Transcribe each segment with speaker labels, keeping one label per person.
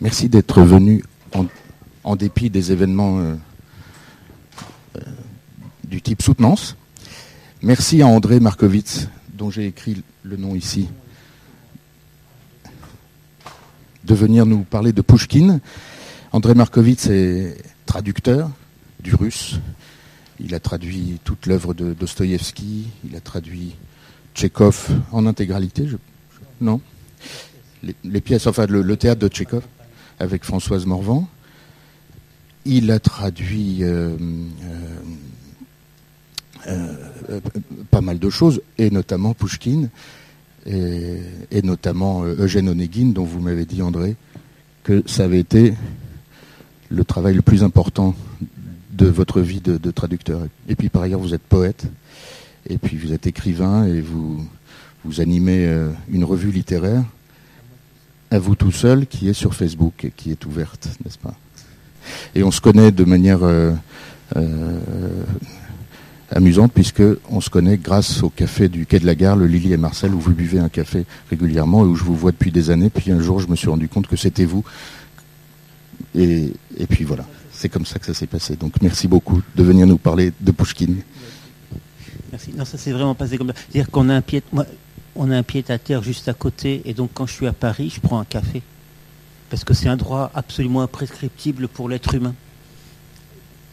Speaker 1: Merci d'être venu en, dépit des événements euh, euh, du type soutenance. Merci à André Markovitz, dont j'ai écrit le nom ici, de venir nous parler de Pushkin. André Markovitz est traducteur du russe. Il a traduit toute l'œuvre de Dostoïevski. Il a traduit Tchekhov en intégralité. non? Les, pièces, enfin le, théâtre de Tchekhov avec Françoise Morvan. Il a traduit euh, euh, euh, pas mal de choses, et notamment Pushkin, et, notamment Eugène Onegin, dont vous m'avez dit, André, que ça avait été le travail le plus important de votre vie de, de, traducteur. Et puis par ailleurs, vous êtes poète, et puis vous êtes écrivain, et vous, vous animez une revue littéraire à vous tout seul qui est sur Facebook et qui est ouverte, n'est-ce pas? Et on se connaît de manière euh, euh, amusante puisque on se connaît grâce au café du quai de la gare, le Lily et Marcel, où vous buvez un café régulièrement et où je vous vois depuis des années. Puis un jour, je me suis rendu compte que c'était vous. Et, puis voilà, c'est comme ça que ça s'est passé. Donc merci beaucoup de venir nous parler de Pushkin.
Speaker 2: Merci. Non, ça s'est vraiment passé comme ça. C'est-à-dire qu'on a un pied. On a un pied à terre juste à côté, et donc quand je suis à Paris, je prends un café. Parce que c'est un droit absolument imprescriptible pour l'être humain.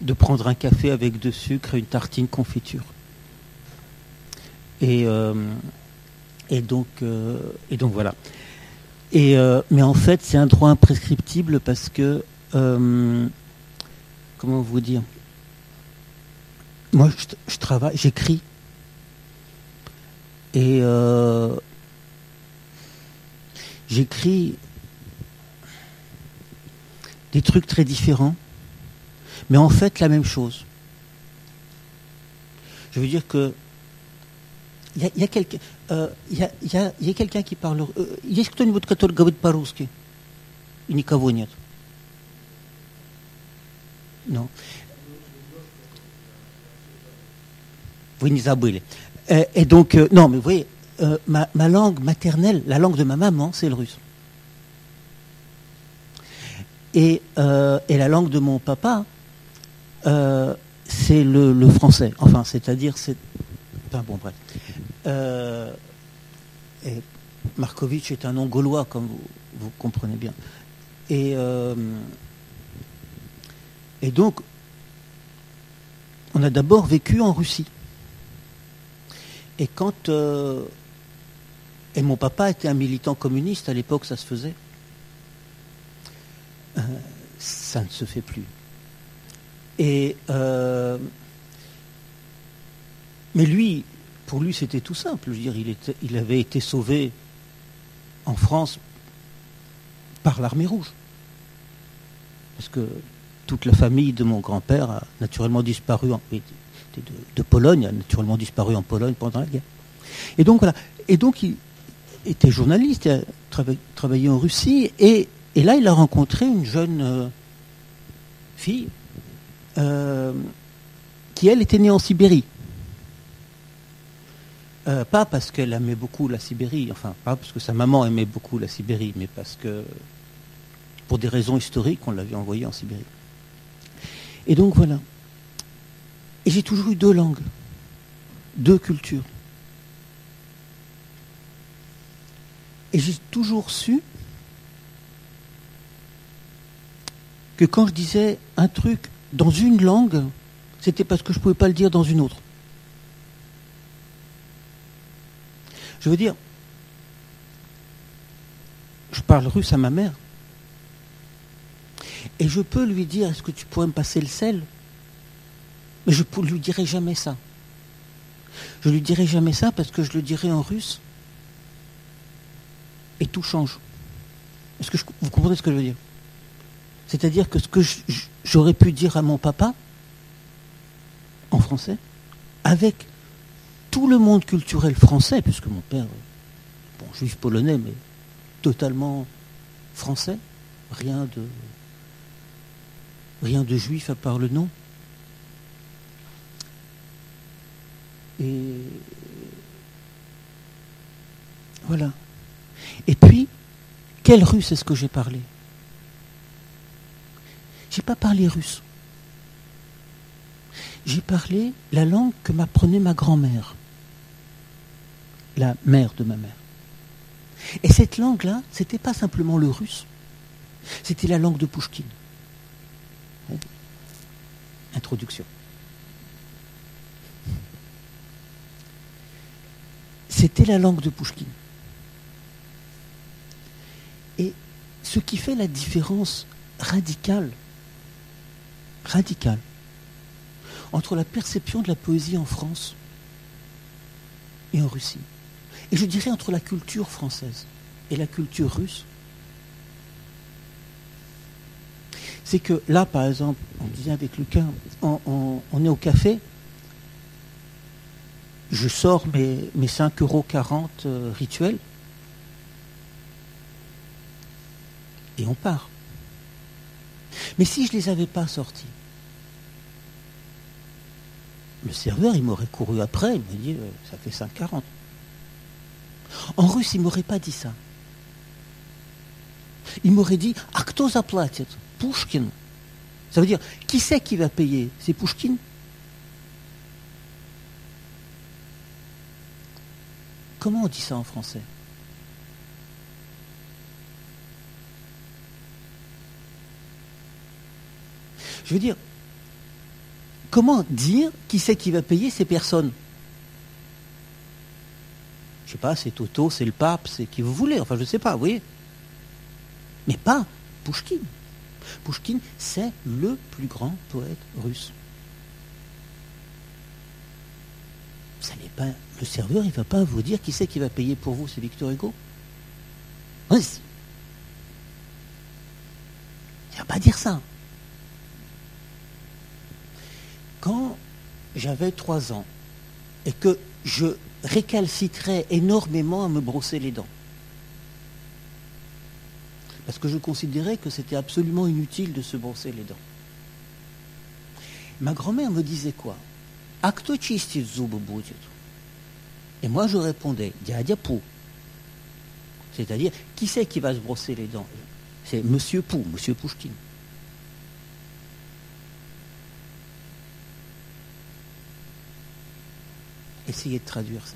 Speaker 2: De prendre un café avec de sucre et une tartine confiture. Et, euh, donc, euh, et donc voilà. Et, euh, mais en fait, c'est un droit imprescriptible parce que, comment vous dire, moi je travaille, j'écris et euh, j'écris des trucs très différents, mais en fait la même chose. Je veux dire que il y a, quelqu'un euh, y a, quelqu'un qui parle. Euh, есть кто-нибудь, который говорит по-русски? И никого нет. Non. Vous не забыли. Euh, et donc, euh, non, mais vous voyez, euh, ma, langue maternelle, la langue de ma maman, c'est le russe. Et, la langue de mon papa, c'est le, français. Enfin, c'est-à-dire, c'est. Enfin, bon, bref. Markovitch est un nom gaulois, comme vous, vous comprenez bien. Et, et donc, on a d'abord vécu en Russie. Et quand. Euh, et mon papa était un militant communiste, à l'époque ça se faisait. Euh, ça ne se fait plus. Et. Euh, mais lui, pour lui, c'était tout simple. Je veux dire, il, était, il avait été sauvé en France par l'armée rouge. Parce que toute la famille de mon grand-père a naturellement disparu en, de, Pologne, a naturellement disparu en Pologne pendant la guerre. Et donc voilà. Et donc il était journaliste, il a travaillé, en Russie, et, là il a rencontré une jeune euh, fille euh, qui elle était née en Sibérie. Euh, pas parce qu'elle aimait beaucoup la Sibérie, enfin pas parce que sa maman aimait beaucoup la Sibérie, mais parce que pour des raisons historiques, on l'avait envoyée en Sibérie. Et donc voilà. Et j'ai toujours eu deux langues, deux cultures. Et j'ai toujours su que quand je disais un truc dans une langue, c'était parce que je ne pouvais pas le dire dans une autre. Je veux dire, je parle russe à ma mère. Et je peux lui dire, est-ce que tu pourrais me passer le sel? Mais je ne lui dirai jamais ça. Je lui dirai jamais ça parce que je le dirai en russe. Et tout change. Est-ce que vous comprenez ce que je veux dire? C'est-à-dire que ce que j'aurais pu dire à mon papa, en français, avec tout le monde culturel français, puisque mon père, bon, juif polonais, mais totalement français, rien de, rien de juif à part le nom. Et voilà. Et puis, quel russe est-ce que j'ai parlé? J'ai pas parlé russe. J'ai parlé la langue que m'apprenait ma grand-mère, la mère de ma mère. Et cette langue-là, c'était pas simplement le russe, c'était la langue de Pouchkine. Introduction. C'était la langue de Pouchkine. Et ce qui fait la différence radicale, radicale, entre la perception de la poésie en France et en Russie, et je dirais entre la culture française et la culture russe, c'est que là, par exemple, on disait avec Lucas, on, est au café, je sors mes, mes 5,40 euros euh, rituels, et on part. Mais si je ne les avais pas sortis, le serveur, il m'aurait couru après, il m'a dit, euh, ça fait 5,40. En russe, il ne m'aurait pas dit ça. Il m'aurait dit, а кто заплатит? Pushkin. Ça veut dire, qui c'est qui va payer C'est Pushkin Comment on dit ça en français? Je veux dire, comment dire qui c'est qui va payer ces personnes? Je sais pas, c'est Toto, c'est le pape, c'est qui vous voulez, enfin je ne sais pas, vous voyez. Mais pas Pushkin. Pushkin, c'est le plus grand poète russe. Ça n'est pas, le serveur, il ne va pas vous dire qui c'est qui va payer pour vous, c'est Victor Hugo. Il ne va pas dire ça. Quand j'avais trois ans et que je récalcitrais énormément à me brosser les dents, parce que je considérais que c'était absolument inutile de se brosser les dents. Ma grand-mère me disait quoi? Et moi, je répondais, Diadia Pou. C'est-à-dire, qui c'est qui va se brosser les dents? C'est Monsieur Pou, Monsieur Pouchkine. Essayez de traduire ça.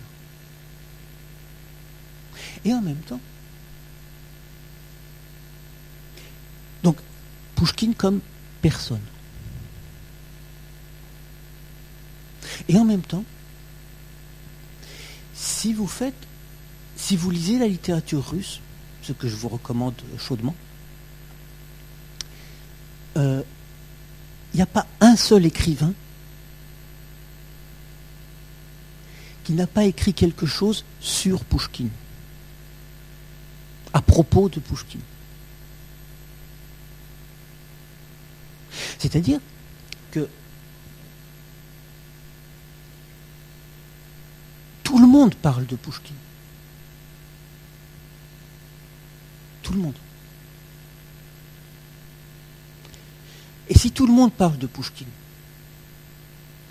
Speaker 2: Et en même temps, donc Pouchkine comme personne. Et en même temps, si vous faites, si vous lisez la littérature russe, ce que je vous recommande chaudement, euh, il n'y a pas un seul écrivain qui n'a pas écrit quelque chose sur Pouchkine, à propos de Pouchkine. C'est-à-dire que tout le monde parle de Pouchkine. Tout le monde. Et si tout le monde parle de Pouchkine,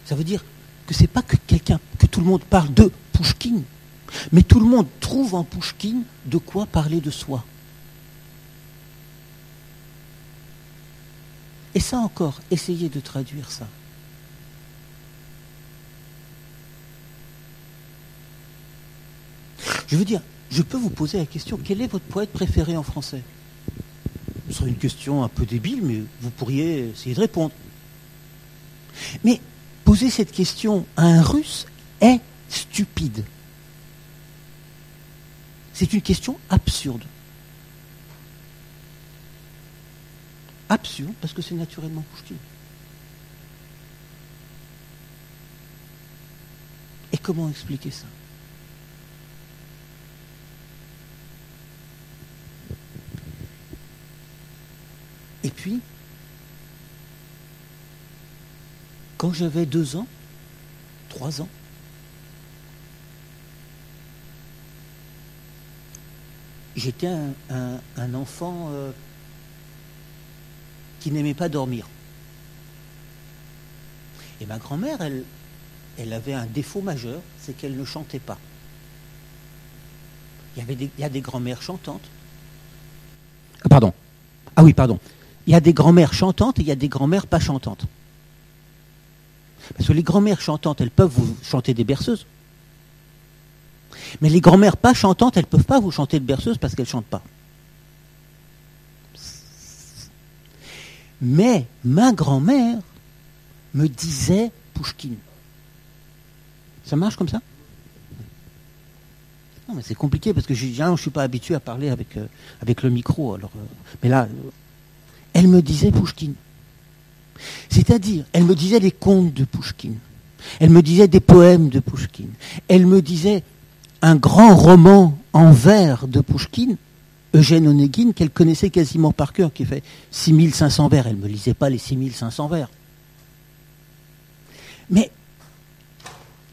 Speaker 2: ça veut dire que c'est pas que quelqu'un, que tout le monde parle de Pouchkine, mais tout le monde trouve en Pouchkine de quoi parler de soi. Et ça encore, essayez de traduire ça. Je veux dire, je peux vous poser la question, quel est votre poète préféré en français? Ce serait une question un peu débile, mais vous pourriez essayer de répondre. Mais poser cette question à un russe est stupide. C'est une question absurde. Absurde parce que c'est naturellement Pouchkine. Et comment expliquer ça? Quand j'avais deux ans, trois ans, j'étais un, enfant euh, qui n'aimait pas dormir. Et ma grand-mère, elle, elle avait un défaut majeur, c'est qu'elle ne chantait pas. Il y, avait des, il y a des grand-mères chantantes. Ah, pardon. Ah oui, pardon. Il y a des grand-mères chantantes et il y a des grand-mères pas chantantes. Parce que les grand-mères chantantes, elles peuvent vous chanter des berceuses. Mais les grand-mères pas chantantes, elles ne peuvent pas vous chanter de berceuses parce qu'elles ne chantent pas. Mais ma grand-mère me disait Pouchkine. Ça marche comme ça? Non, mais c'est compliqué parce que je ne suis pas habitué à parler avec, euh, le micro. Euh, mais là, euh, elle me disait Pouchkine. C'est-à-dire, elle me disait les contes de Pouchkine. Elle me disait des poèmes de Pouchkine. Elle me disait un grand roman en vers de Pouchkine, Eugène Onegin, qu'elle connaissait quasiment par cœur, qui fait 6500 vers. Elle ne me lisait pas les 6500 vers. Mais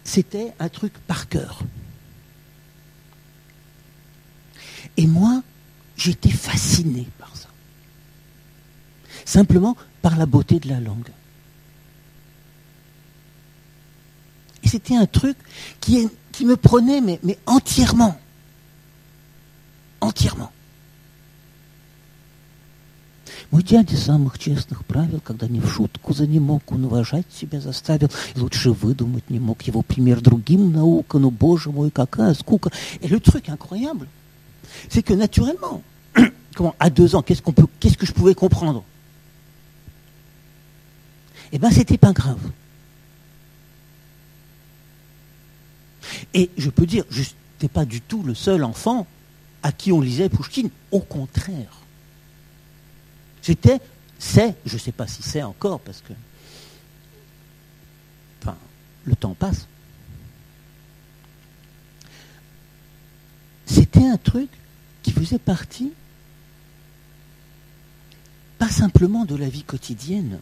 Speaker 2: c'était un truc par cœur. Et moi, j'étais fasciné par Simplement par la beauté de la langue. Et c'était un truc qui, qui me prenait mais, mais entièrement. Entièrement. Мой дядя самых честных правил, когда не в шутку за не мог, он уважать себя заставил, и лучше выдумать не мог его пример другим наука, ну, боже мой, какая скука. Et le truc incroyable, c'est que naturellement, comment, à deux ans, qu'est-ce, qu'on peut, qu'est-ce que je pouvais comprendre Eh bien, c'était pas grave. Et je peux dire, je n'étais pas du tout le seul enfant à qui on lisait Pouchkine. Au contraire. C'était, c'est, je ne sais pas si c'est encore, parce que, le temps passe. C'était un truc qui faisait partie, pas simplement de la vie quotidienne,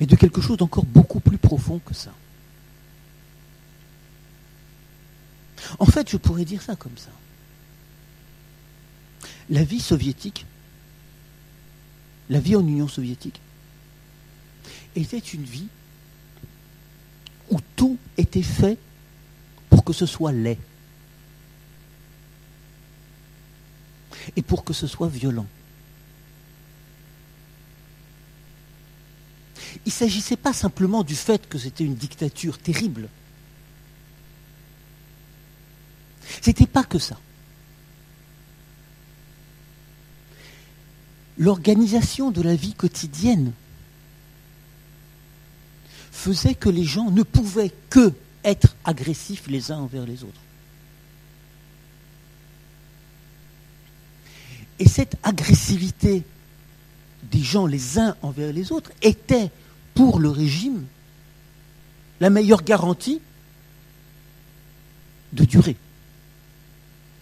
Speaker 2: mais de quelque chose d'encore beaucoup plus profond que ça. En fait, je pourrais dire ça comme ça. La vie soviétique, la vie en Union soviétique, était une vie où tout était fait pour que ce soit laid et pour que ce soit violent. Il ne s'agissait pas simplement du fait que c'était une dictature terrible. C'était pas que ça. L'organisation de la vie quotidienne faisait que les gens ne pouvaient que être agressifs les uns envers les autres. Et cette agressivité des gens les uns envers les autres était pour le régime la meilleure garantie de durée.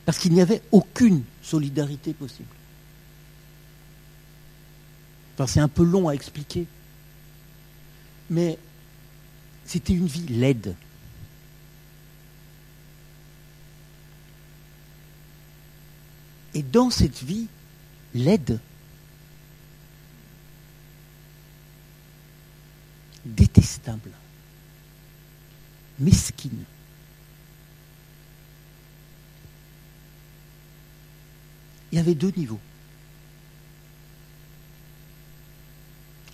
Speaker 2: Parce qu'il n'y avait aucune solidarité possible. Enfin, c'est un peu long à expliquer. Mais c'était une vie laide. Et dans cette vie laide, détestable, mesquine, il y avait deux niveaux.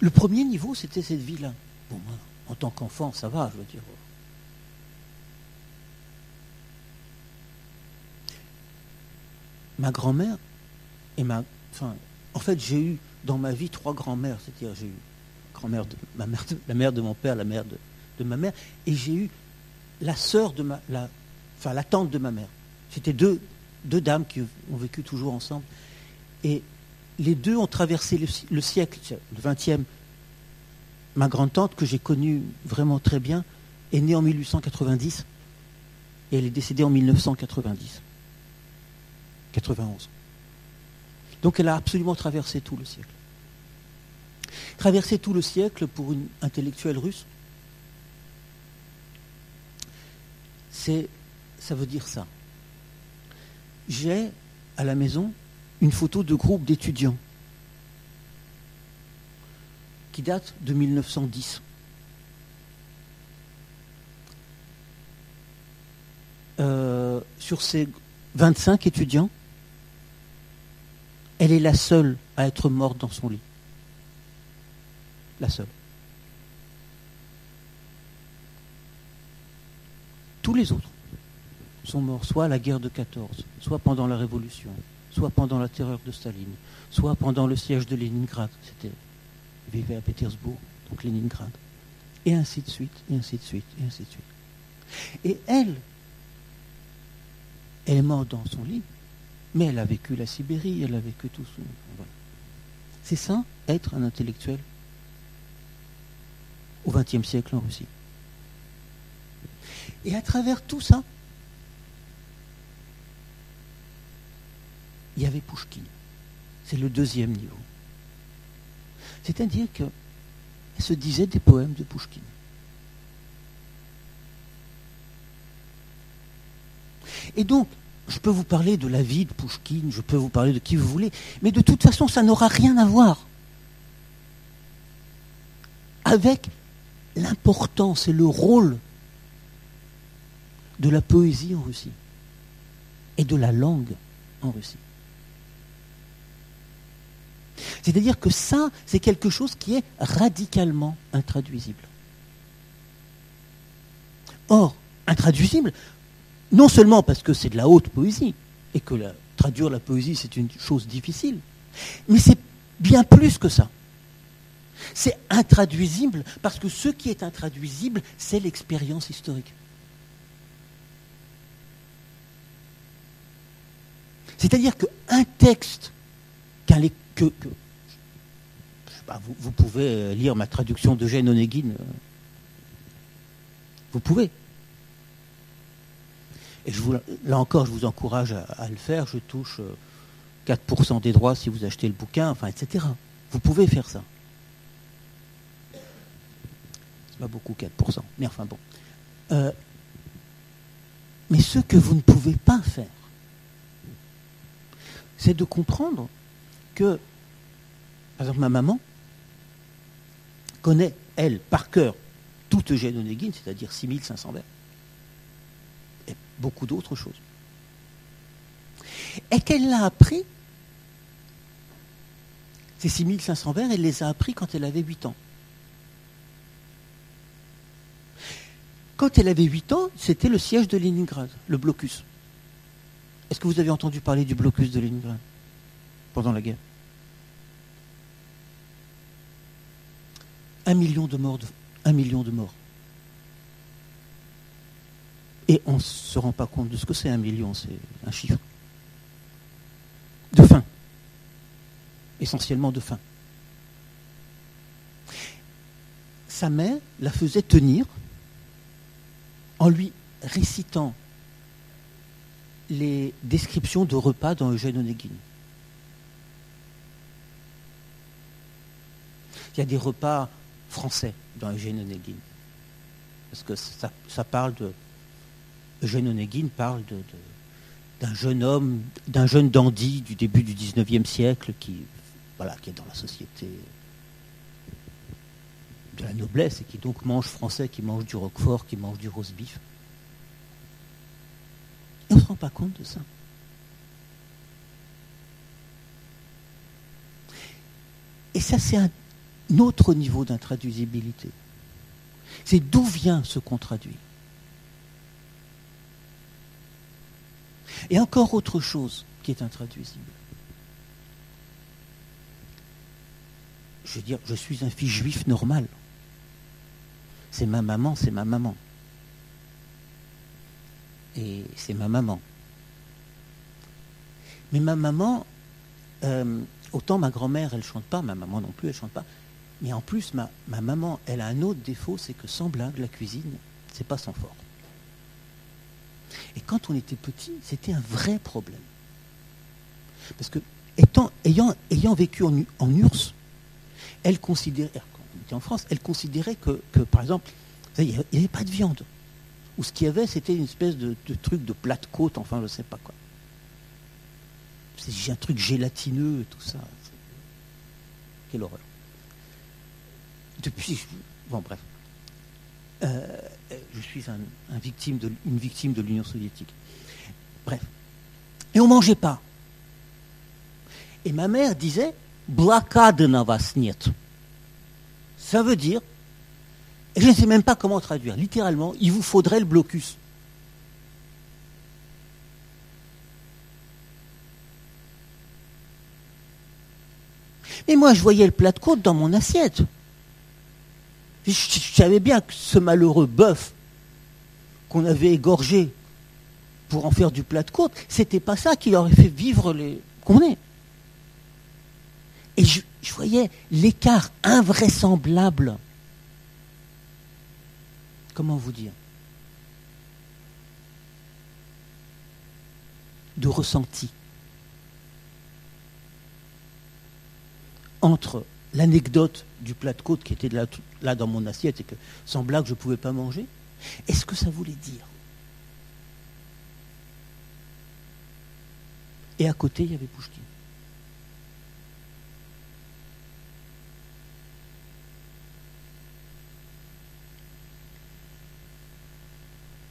Speaker 2: Le premier niveau, c'était cette vie-là. Bon, moi, en tant qu'enfant, ça va, je veux dire. Ma grand-mère et ma. Enfin, en fait, j'ai eu dans ma vie trois grand-mères. C'est-à-dire, j'ai eu grand-mère de ma mère, la mère de mon père, la mère de, ma mère, et j'ai eu la sœur de ma. Enfin, la tante de ma mère. C'était deux, deux dames qui ont vécu toujours ensemble. Et les deux ont traversé le, siècle, le 20e. Ma grand-tante, que j'ai connue vraiment très bien, est née en 1890 et elle est décédée en 1990. 91. Donc elle a absolument traversé tout le siècle. Traverser tout le siècle pour une intellectuelle russe, c'est, ça veut dire ça j'ai à la maison une photo de groupe d'étudiants qui date de 1910. Euh, sur ces 25 étudiants. Elle est la seule à être morte dans son lit. La seule. Tous les autres sont morts soit à la guerre de 14, soit pendant la Révolution, soit pendant la terreur de Staline, soit pendant le siège de Leningrad. C'était vivait à Pétersbourg, donc Leningrad. Et ainsi de suite, et ainsi de suite, et ainsi de suite. Et elle, elle est morte dans son lit, mais elle a vécu la Sibérie, elle a vécu tout son. Voilà. C'est ça, être un intellectuel au XXe siècle en Russie. Et à travers tout ça, il y avait Pouchkine. C'est le deuxième niveau. C'est-à-dire qu'elle se disait des poèmes de Pouchkine. Et donc, je peux vous parler de la vie de Pouchkine, je peux vous parler de qui vous voulez, mais de toute façon, ça n'aura rien à voir avec l'importance et le rôle de la poésie en Russie et de la langue en Russie. C'est-à-dire que ça, c'est quelque chose qui est radicalement intraduisible. Or, intraduisible, non seulement parce que c'est de la haute poésie, et que traduire la poésie, c'est une chose difficile, mais c'est bien plus que ça. C'est intraduisible parce que ce qui est intraduisible, c'est l'expérience historique. C'est-à-dire qu'un texte que, que vous, pouvez euh, lire ma traduction de Eugène Onegin. Euh. Vous pouvez. Et là encore, je vous encourage à, le faire. Je touche 4% euh, des droits si vous achetez le bouquin, enfin, etc. Vous pouvez faire ça. Pas beaucoup 4%, mais enfin bon. mais ce que vous ne pouvez pas faire, c'est de comprendre que, par exemple, ma maman connaît, elle, par cœur, toute Eugène Onegin, c'est-à-dire 6500 vers, et beaucoup d'autres choses. Et qu'elle l'a appris, ces 6500 vers, elle les a appris quand elle avait 8 ans. Quand elle avait 8 ans, c'était le siège de Leningrad, le blocus. Est-ce que vous avez entendu parler du blocus de Leningrad pendant la guerre? Un million de morts. un million de morts. Et on ne se rend pas compte de ce que c'est un million, c'est un chiffre. De faim. Essentiellement de faim. Sa mère la faisait tenir en lui récitant les descriptions de repas dans Eugène Onegin. Il y a des repas français dans Eugène Onegin. Parce que ça, parle de. Eugène Onegin parle d'un jeune homme, d'un jeune dandy du début du XIXe siècle qui, voilà, qui est dans la société de la noblesse et qui donc mange français, qui mange du roquefort, qui mange du roast beef. on ne se rend pas compte de ça. Et ça, c'est un notre niveau d'intraduisibilité. C'est d'où vient ce qu'on traduit. Et encore autre chose qui est intraduisible. Je veux dire, je suis un fils juif normal. C'est ma maman, c'est ma maman. Et c'est ma maman. Mais ma maman, euh, autant ma grand-mère, elle chante pas, ma maman non plus, elle chante pas. Mais en plus, ma, maman, elle a un autre défaut, c'est que sans blague, la cuisine, c'est pas son fort. Et quand on était petit, c'était un vrai problème. Parce que, étant, ayant, ayant vécu en, en elle considérait, en France, elle considérait que, par exemple, il n'y avait pas de viande. Ou ce qu'il y avait, c'était une espèce de, truc de plat de côte, enfin, je ne sais pas quoi. C'est un truc gélatineux, tout ça. Quelle horreur depuis. Bon, bref. Euh, je suis un, victime de, une victime de l'Union soviétique. Bref. Et on ne mangeait pas. Et ma mère disait Blakade na vas niet. Ça veut dire, et je ne sais même pas comment traduire, littéralement, il vous faudrait le blocus. Et moi, je voyais le plat de côte dans mon assiette. Je, savais bien que ce malheureux bœuf qu'on avait égorgé pour en faire du plat de côte, c'était pas ça qui aurait fait vivre les qu'on est. Et je, voyais l'écart invraisemblable. Comment vous dire? De ressenti. entre l'anecdote du plat de côte qui était là, dans mon assiette et que sans blague je ne pouvais pas manger, est-ce que ça voulait dire? Et à côté, il y avait Pouchkine.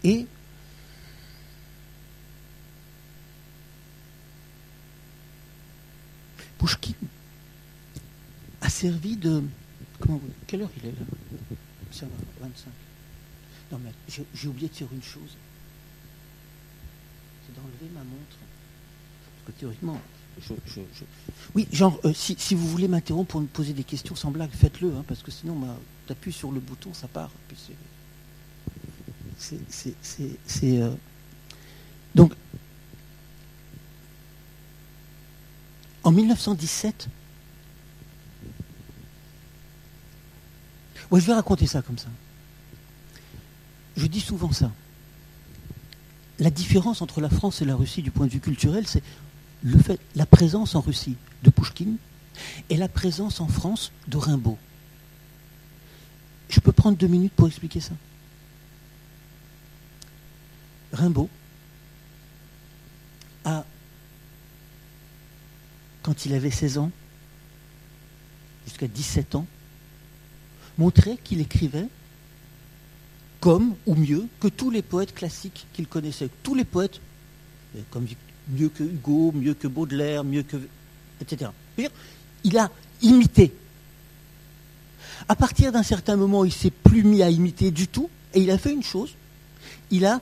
Speaker 2: Et Pouchkine a servi de. Comment vous, Quelle heure il est là? Ça va, 25. Non, mais j'ai oublié de dire une chose. C'est d'enlever ma montre. Parce que théoriquement, Oui, genre, euh, si, vous voulez m'interrompre pour me poser des questions sans blague, faites-le, hein, parce que sinon, t'appuies sur le bouton, ça part. Euh... Donc, en 1917, je vais raconter ça comme ça. Je dis souvent ça. La différence entre la France et la Russie du point de vue culturel, c'est le fait, la présence en Russie de Pouchkine et la présence en France de Rimbaud. Je peux prendre deux minutes pour expliquer ça. Rimbaud a, quand il avait 16 ans, jusqu'à 17 ans, montrait qu'il écrivait comme ou mieux que tous les poètes classiques qu'il connaissait. Tous les poètes, euh, comme mieux que Hugo, mieux que Baudelaire, mieux que. etc. Il a imité. À partir d'un certain moment, il s'est plus mis à imiter du tout, et il a fait une chose il a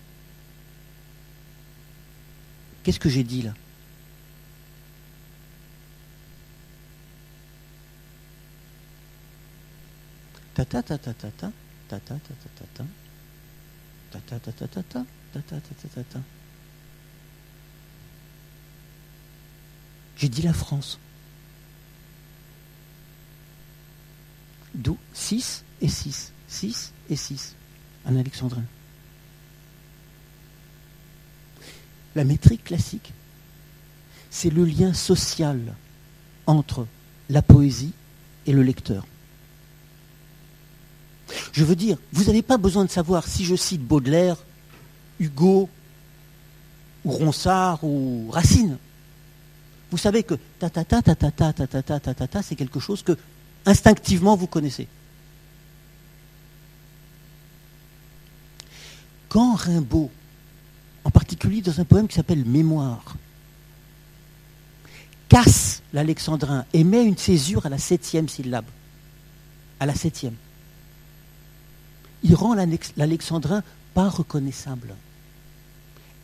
Speaker 2: Qu'est-ce que j'ai dit là ta ta ta ta ta ta j'ai dit la France. D'où 6 et 6. 6 et 6. Un alexandrin. La métrique classique, c'est le lien social entre la poésie et le lecteur. Je veux dire, vous n'avez pas besoin de savoir si je cite Baudelaire, Hugo, ou Ronsard, ou Racine. Vous savez que ta ta ta ta c'est quelque chose que instinctivement vous connaissez. Quand Rimbaud, dans un poème qui s'appelle Mémoire, casse l'alexandrin et met une césure à la septième syllabe, à la septième, il rend l'alexandrin pas reconnaissable.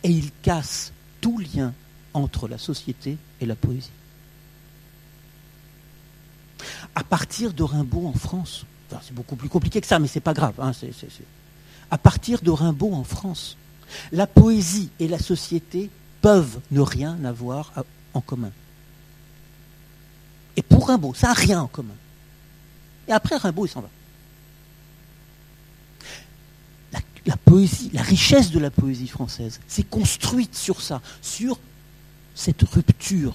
Speaker 2: Et il casse tout lien entre la société et la poésie. À partir de Rimbaud en France, c'est beaucoup plus compliqué que ça, mais c'est pas grave. Hein, à partir de Rimbaud en France, la poésie et la société peuvent ne rien avoir en commun. Et pour Rimbaud, ça n'a rien en commun. Et après Rimbaud, il s'en va. la poésie, la richesse de la poésie française s'est construite sur ça, sur cette rupture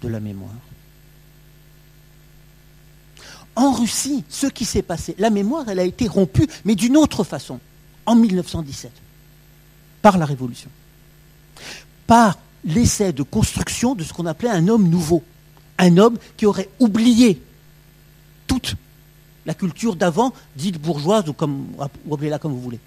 Speaker 2: de la mémoire. En Russie, ce qui s'est passé, la mémoire, elle a été rompue, mais d'une autre façon, en 1917, par la Révolution, par l'essai de construction de ce qu'on appelait un homme nouveau, un homme qui aurait oublié toute la culture d'avant, dite bourgeoise ou, comme, comme vous voulez.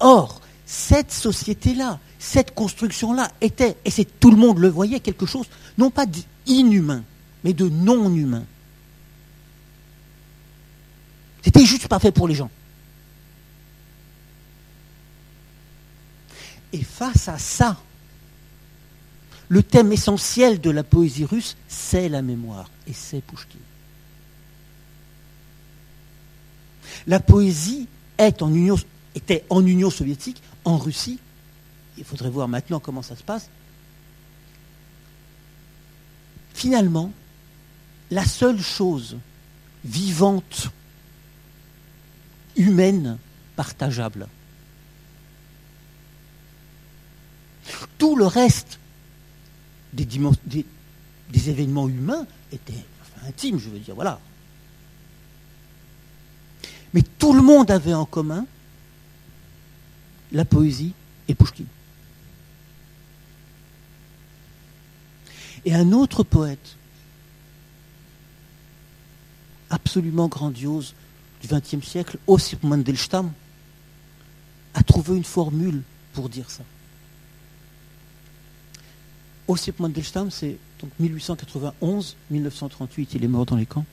Speaker 2: Or, cette société-là, cette construction-là était, et tout le monde le voyait, quelque chose, non pas d'inhumain, mais de non humain. C'était juste pas fait pour les gens. Et face à ça, le thème essentiel de la poésie russe, c'est la mémoire, et c'est Pouchkine. La poésie était en Union soviétique, en Russie. Il faudrait voir maintenant comment ça se passe. Finalement, la seule chose vivante, humaine, partageable. Tout le reste des, événements humains était intime, je veux dire, voilà. Mais tout le monde avait en commun la poésie et Pouchkine. Et un autre poète, absolument grandiose du XXe siècle, Ossip Mandelstam, a trouvé une formule pour dire ça. Ossip Mandelstam, c'est donc 1891-1938, il est mort dans les camps.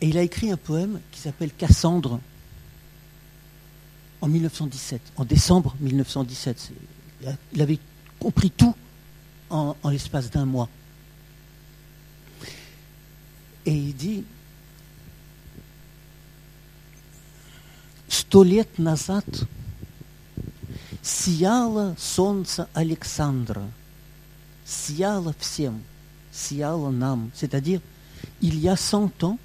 Speaker 2: Et il a écrit un poème qui s'appelle Cassandre en 1917, en décembre 1917. Il avait compris tout en, l'espace d'un mois. Et il dit Stoliet nazat сияло солнце Александра, сияло всем, сияло нам. C'est-à-dire, il y a cent ans,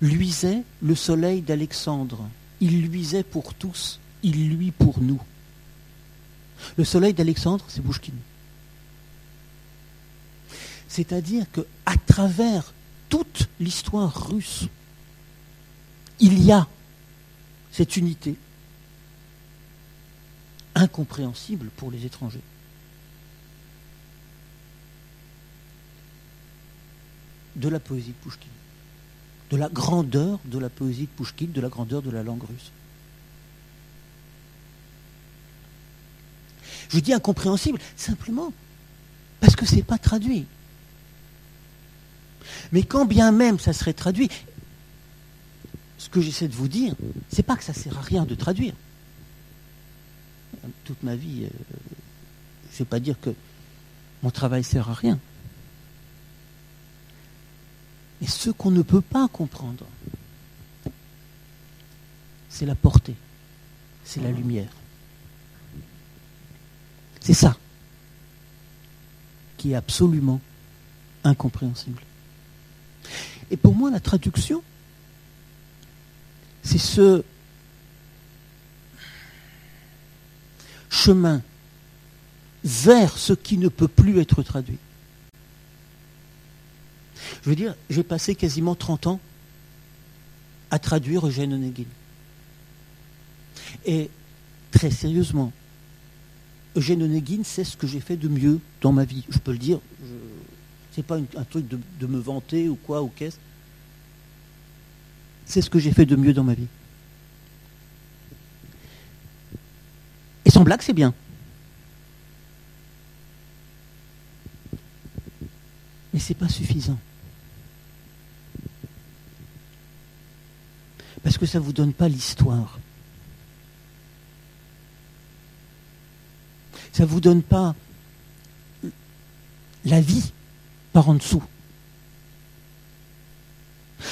Speaker 2: luisait le soleil d'Alexandre. Il luisait pour tous, il luit pour nous. Le soleil d'Alexandre, c'est Bouchkine. C'est-à-dire qu'à travers toute l'histoire russe, il y a cette unité incompréhensible pour les étrangers. de la poésie de Pouchkine de la grandeur de la poésie de Pouchkine, de la grandeur de la langue russe. Je dis incompréhensible simplement parce que ce n'est pas traduit. Mais quand bien même ça serait traduit, ce que j'essaie de vous dire, c'est pas que ça sert à rien de traduire. Toute ma vie, euh, je ne vais pas dire que mon travail sert à rien. Et ce qu'on ne peut pas comprendre, c'est la portée, c'est la lumière. C'est ça qui est absolument incompréhensible. Et pour moi, la traduction, c'est ce chemin vers ce qui ne peut plus être traduit. Je veux dire, j'ai passé quasiment 30 ans à traduire Eugène Onegin. Et très sérieusement, Eugène Onegin, c'est ce que j'ai fait de mieux dans ma vie. Je peux le dire, ce n'est pas un truc de, de, me vanter ou quoi, ou qu'est-ce. C'est ce que j'ai fait de mieux dans ma vie. Sans blague, c'est bien. Mais ce n'est pas suffisant. Parce que ça vous donne pas l'histoire. Ça ne vous donne pas la vie par en dessous.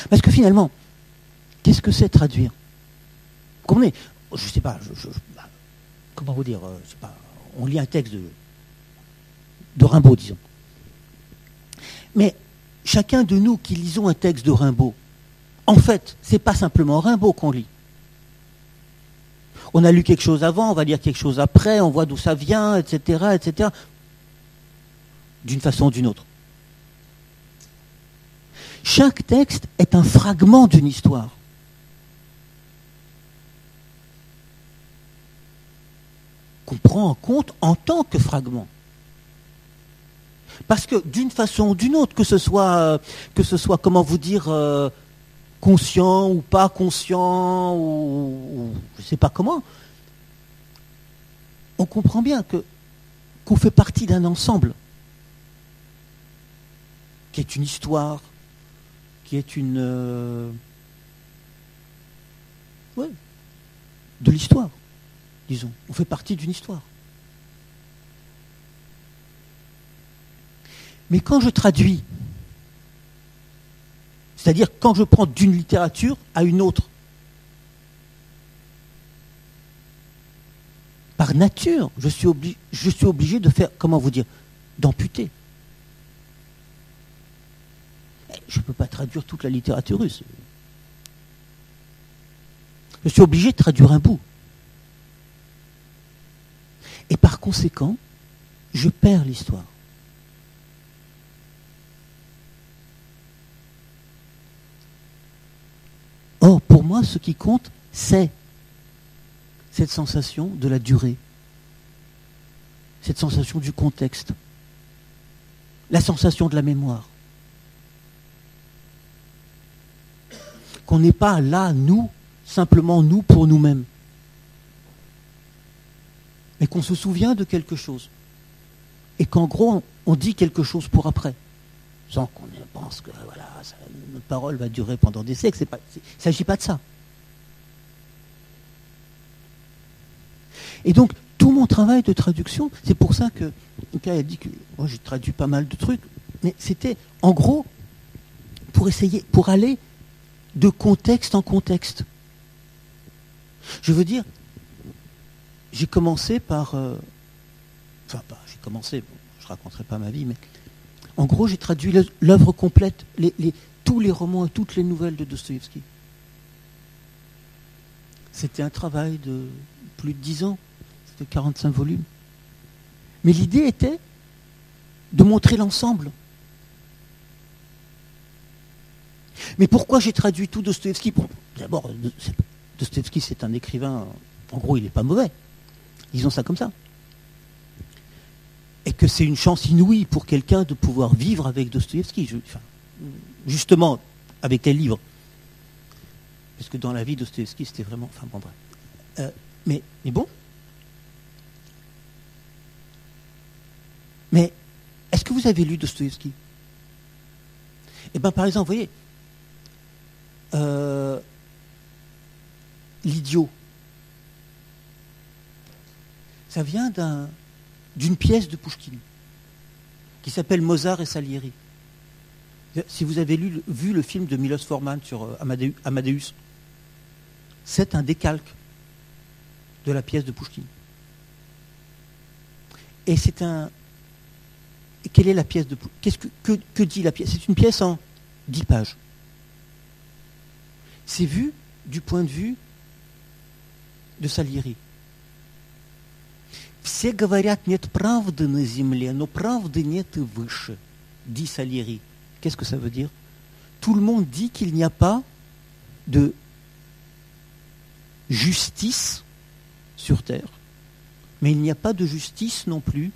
Speaker 2: Parce que finalement, qu'est-ce que c'est traduire? Comprenez? Je ne sais pas, bah, comment vous dire euh, On lit un texte de, de Rimbaud, disons. Mais chacun de nous qui lisons un texte de Rimbaud, en fait, ce n'est pas simplement Rimbaud qu'on lit. on a lu quelque chose avant, on va lire quelque chose après, on voit d'où ça vient, etc., etc. D'une façon ou d'une autre. Chaque texte est un fragment d'une histoire. Qu'on prend en compte en tant que fragment. Parce que d'une façon ou d'une autre, que ce soit, euh, que ce soit comment vous dire, euh, conscient ou pas conscient, ou, je ne sais pas comment, on comprend bien que qu'on fait partie d'un ensemble qui est une histoire, qui est une... Euh, de l'histoire, disons. On fait partie d'une histoire. Mais quand je traduis, c'est-à-dire quand je prends d'une littérature à une autre, par nature, je suis, je suis obligé de faire, comment vous dire, d'amputer. je ne peux pas traduire toute la littérature russe. Je suis obligé de traduire un bout. Et par conséquent, je perds l'histoire. Or, pour moi, ce qui compte, c'est cette sensation de la durée, cette sensation du contexte, la sensation de la mémoire. qu'on n'est pas là, nous, simplement nous pour nous-mêmes, mais qu'on se souvient de quelque chose. Et qu'en gros, on dit quelque chose pour après, sans qu'on pense que voilà, notre parole va durer pendant des siècles. Il ne s'agit pas de ça. Et donc, tout mon travail de traduction, c'est pour ça que Pierre a dit que moi j'ai traduit pas mal de trucs, mais c'était en gros pour essayer, pour aller de contexte en contexte. Je veux dire, j'ai commencé par... Euh, enfin, j'ai commencé, je ne raconterai pas ma vie, mais en gros, j'ai traduit l'œuvre complète, tous les romans et toutes les nouvelles de Dostoïevski. C'était un travail de plus de dix ans, c'était 45 volumes. Mais l'idée était de montrer l'ensemble. Mais pourquoi j'ai traduit tout Dostoevsky D'abord, Dostoevsky, c'est un écrivain, en gros, il n'est pas mauvais. Disons ça comme ça. Et que c'est une chance inouïe pour quelqu'un de pouvoir vivre avec Dostoevsky. justement, avec tel livre. Parce que dans la vie, Dostoevsky, c'était vraiment. Enfin, bon, bref. Euh, mais, bon. Mais est-ce que vous avez lu Dostoevsky Eh bien, par exemple, vous voyez, euh, l'idiot. Ça vient d'une pièce de Pouchkine qui s'appelle Mozart et Salieri. Si vous avez vu le film de Milos Forman sur euh, Amadeus, c'est un décalque de la pièce de Pouchkine. Et c'est un. quelle est la pièce de Qu'est-ce que, que dit la pièce? C'est une pièce en dix pages c'est vu du point de vue de Salieri. Все говорят, нет правды на земле, но правды нет и выше, dit Salieri. Qu'est-ce que ça veut dire Tout le monde dit qu'il n'y a pas de justice sur terre, mais il n'y a pas de justice non plus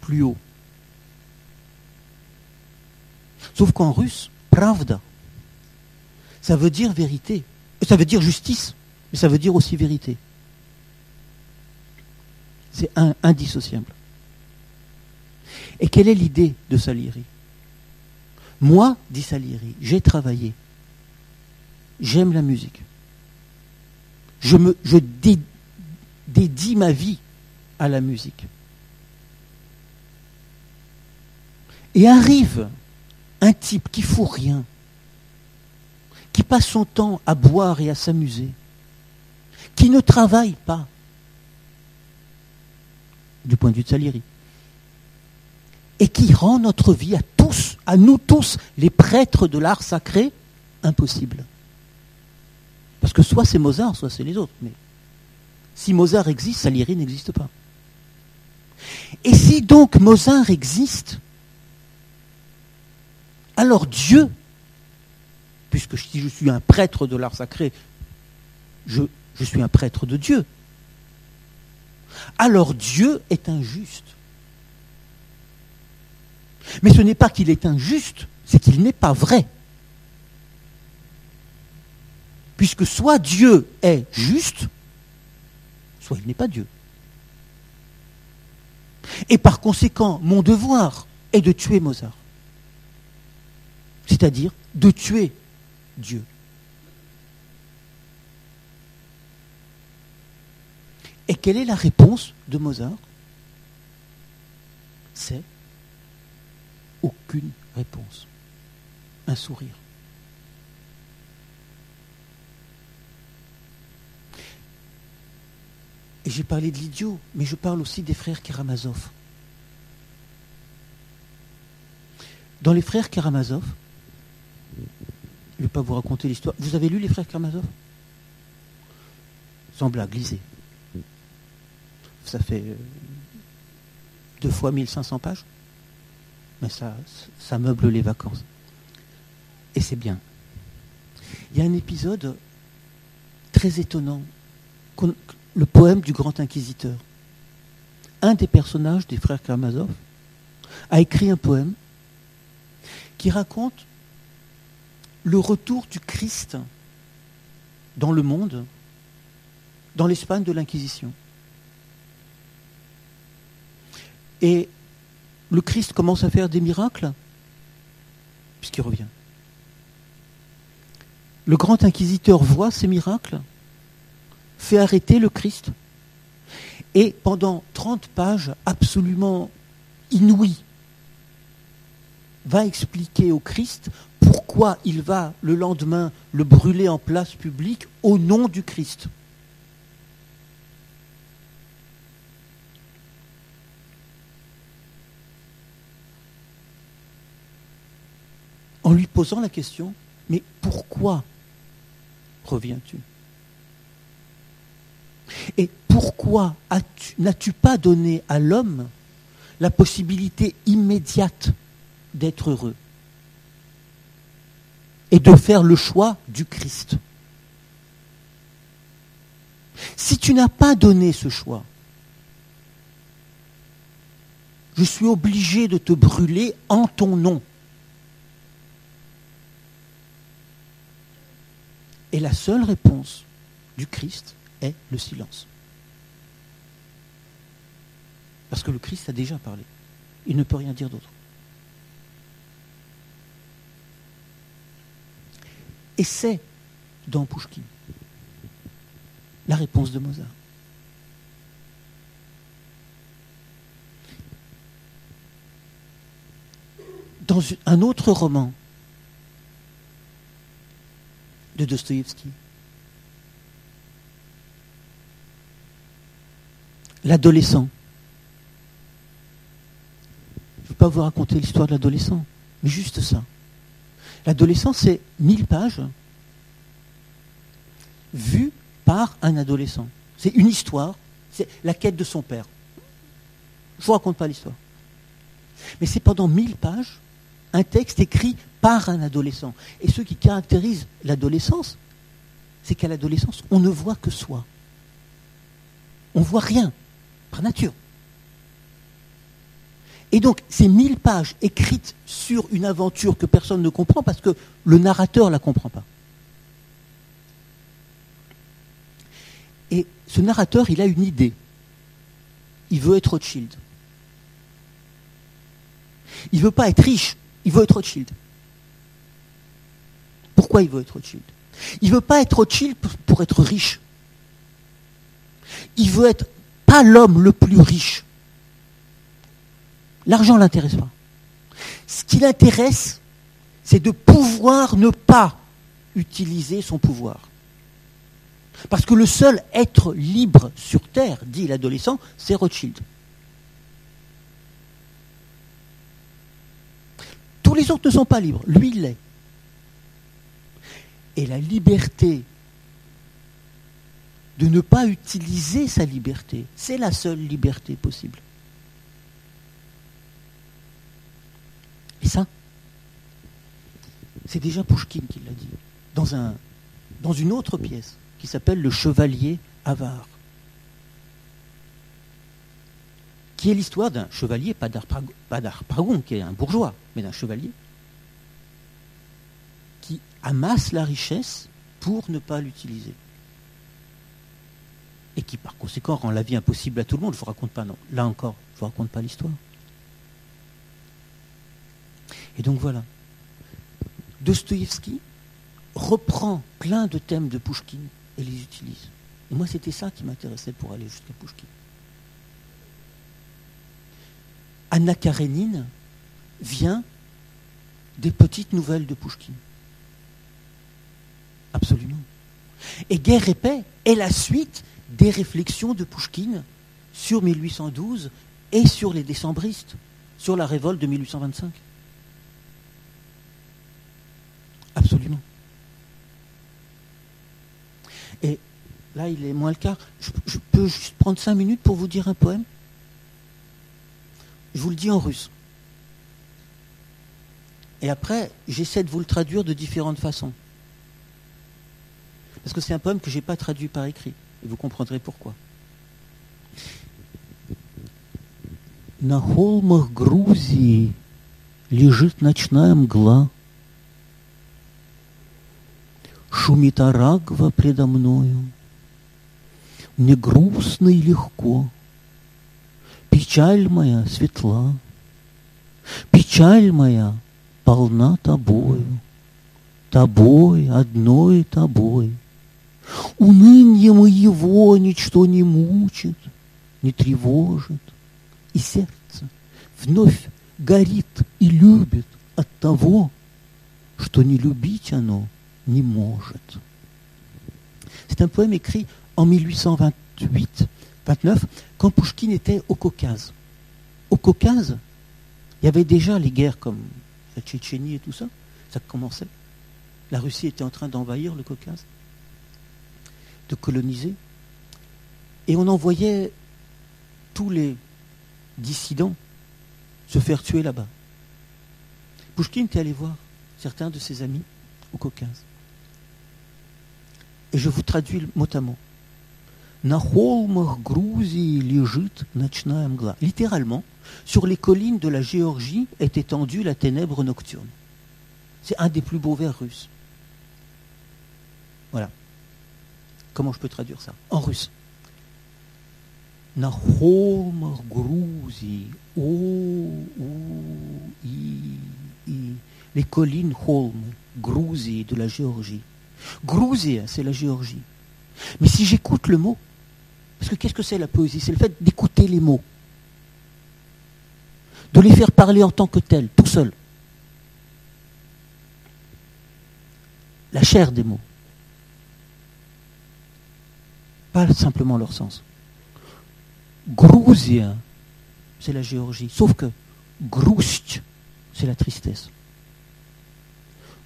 Speaker 2: plus haut. Sauf qu'en russe, pravda, ça veut dire vérité. Ça veut dire justice, mais ça veut dire aussi vérité. C'est indissociable. Et quelle est l'idée de Salieri? Moi, dit Salieri, j'ai travaillé. J'aime la musique. Je, dédie ma vie à la musique. Et arrive un type qui fout rien, qui passe son temps à boire et à s'amuser, qui ne travaille pas, du point de vue de Salieri, et qui rend notre vie à tous, à nous tous, les prêtres de l'art sacré, impossible. Parce que soit c'est Mozart, soit c'est les autres. Mais Si Mozart existe, Salieri n'existe pas. Et si donc Mozart existe, alors Dieu, puisque si je suis un prêtre de l'art sacré, je, je suis un prêtre de Dieu, alors Dieu est injuste. Mais ce n'est pas qu'il est injuste, c'est qu'il n'est pas vrai. Puisque soit Dieu est juste, soit il n'est pas Dieu. Et par conséquent, mon devoir est de tuer Mozart. C'est-à-dire de tuer Dieu. Et quelle est la réponse de Mozart? C'est aucune réponse. Un sourire. Et j'ai parlé de l'idiot, mais je parle aussi des frères Karamazov. Dans les frères Karamazov, je ne vais pas vous raconter l'histoire. Vous avez lu les frères Karamazov? Sans blague, lisez. Ça fait euh, deux fois 1500 pages. Mais ça, ça meuble les vacances. Et c'est bien. Il y a un épisode très étonnant le poème du grand inquisiteur. Un des personnages des frères Karamazov a écrit un poème qui raconte le retour du Christ dans le monde, dans l'Espagne de l'Inquisition. Et le Christ commence à faire des miracles, puisqu'il revient. Le grand inquisiteur voit ces miracles fait arrêter le Christ. Et pendant 30 pages absolument inouïes, va expliquer au Christ pourquoi il va le lendemain le brûler en place publique au nom du Christ. En lui posant la question, mais pourquoi reviens-tu? Et pourquoi n'as-tu pas donné à l'homme la possibilité immédiate d'être heureux et de faire le choix du Christ? Si tu n'as pas donné ce choix, je suis obligé de te brûler en ton nom. Et la seule réponse du Christ, est le silence. Parce que le Christ a déjà parlé. Il ne peut rien dire d'autre. Et c'est dans Pouchkine la réponse de Mozart. Dans un autre roman de Dostoïevski, l'adolescent. Je ne vais pas vous raconter l'histoire de l'adolescent, mais juste ça. L'adolescent, c'est 1000 pages vues par un adolescent. C'est une histoire, c'est la quête de son père. Je ne vous raconte pas l'histoire. Mais c'est pendant 1000 pages un texte écrit par un adolescent. Et ce qui caractérise l'adolescence, c'est qu'à l'adolescence, on ne voit que soi. On ne voit rien nature. Et donc, ces mille pages écrites sur une aventure que personne ne comprend parce que le narrateur ne la comprend pas. Et ce narrateur, il a une idée. Il veut être Rothschild. Il veut pas être riche, il veut être Rothschild. Pourquoi il veut être Rothschild? Il veut pas être Rothschild pour être riche. Il veut être pas l'homme le plus riche. L'argent ne l'intéresse pas. Ce qui l'intéresse, c'est de pouvoir ne pas utiliser son pouvoir. Parce que le seul être libre sur Terre, dit l'adolescent, c'est Rothschild. Tous les autres ne sont pas libres, lui il l'est. Et la liberté de ne pas utiliser sa liberté. C'est la seule liberté possible. Et ça, c'est déjà Pouchkine qui l'a dit, dans, dans une autre pièce qui s'appelle Le Chevalier avare, qui est l'histoire d'un chevalier, pas d'Arpagon, qui est un bourgeois, mais d'un chevalier, qui amasse la richesse pour ne pas l'utiliser. Et qui par conséquent rend la vie impossible à tout le monde. Je ne vous raconte pas, non. Là encore, je ne vous raconte pas l'histoire. Et donc voilà. Dostoïevski reprend plein de thèmes de Pouchkine et les utilise. Et moi, c'était ça qui m'intéressait pour aller jusqu'à Pouchkine. Anna Karenine vient des petites nouvelles de Pouchkine. Absolument. Et Guerre et paix est la suite des réflexions de Pouchkine sur 1812 et sur les décembristes, sur la révolte de 1825. Absolument. Et là, il est moins le cas. Je, peux juste prendre cinq minutes pour vous dire un poème? Je vous le dis en russe. Et après, j'essaie de vous le traduire de différentes façons. Parce que c'est un poème que je n'ai pas traduit par écrit. Et vous comprendrez pourquoi. На холмах Грузии лежит ночная мгла. Шумит Арагва предо мною. Мне грустно и легко. — Печаль моя светла. Печаль моя полна тобою. Тобой, одной тобой. Унынье моего ничто не мучит, не тревожит, и сердце вновь горит и любит от того, что не любить оно не может. C'est un poème écrit en 1828-29, quand Pouchkine était au Caucase. Au Caucase, il y avait déjà les guerres comme la Tchétchénie et tout ça, ça commençait. La Russie était en train d'envahir le Caucase de coloniser. Et on envoyait tous les dissidents se faire tuer là-bas. Pouchkine était allé voir certains de ses amis au Caucase. Et je vous traduis mot à mot. Littéralement, sur les collines de la Géorgie est étendue la ténèbre nocturne. C'est un des plus beaux vers russes. Voilà. Comment je peux traduire ça? En russe. Les collines Holm, Gruzi de la Géorgie. Gruzi, c'est la Géorgie. Mais si j'écoute le mot, parce que qu'est-ce que c'est la poésie? C'est le fait d'écouter les mots, de les faire parler en tant que tels, tout seul. La chair des mots pas simplement leur sens. Gruzia, c'est la Géorgie. Sauf que Grust, c'est la tristesse.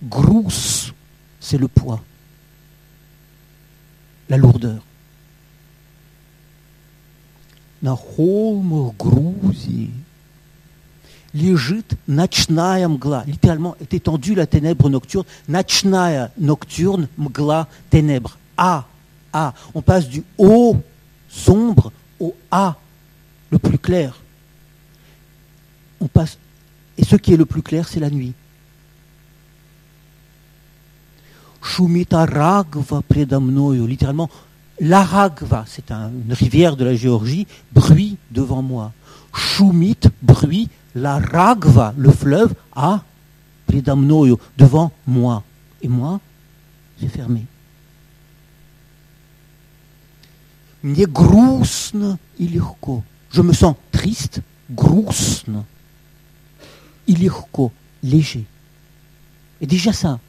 Speaker 2: Grous, c'est le poids, la lourdeur На холмах Грузии лежит ночная мгла. Littéralement, est étendue la ténèbre nocturne. Ночная, nocturne, mgla, ténèbre. A, a. On passe du O sombre au A le plus clair. On passe et ce qui est le plus clair, c'est la nuit. Shumita Ragva predamnoyo, littéralement, la Laragva, c'est une rivière de la Géorgie, bruit devant moi. Choumit, bruit, la ragva, le fleuve, à Pridamnoyo, devant moi. Et moi, j'ai fermé. Je me sens triste, grousne, ilirko, léger. Et déjà ça,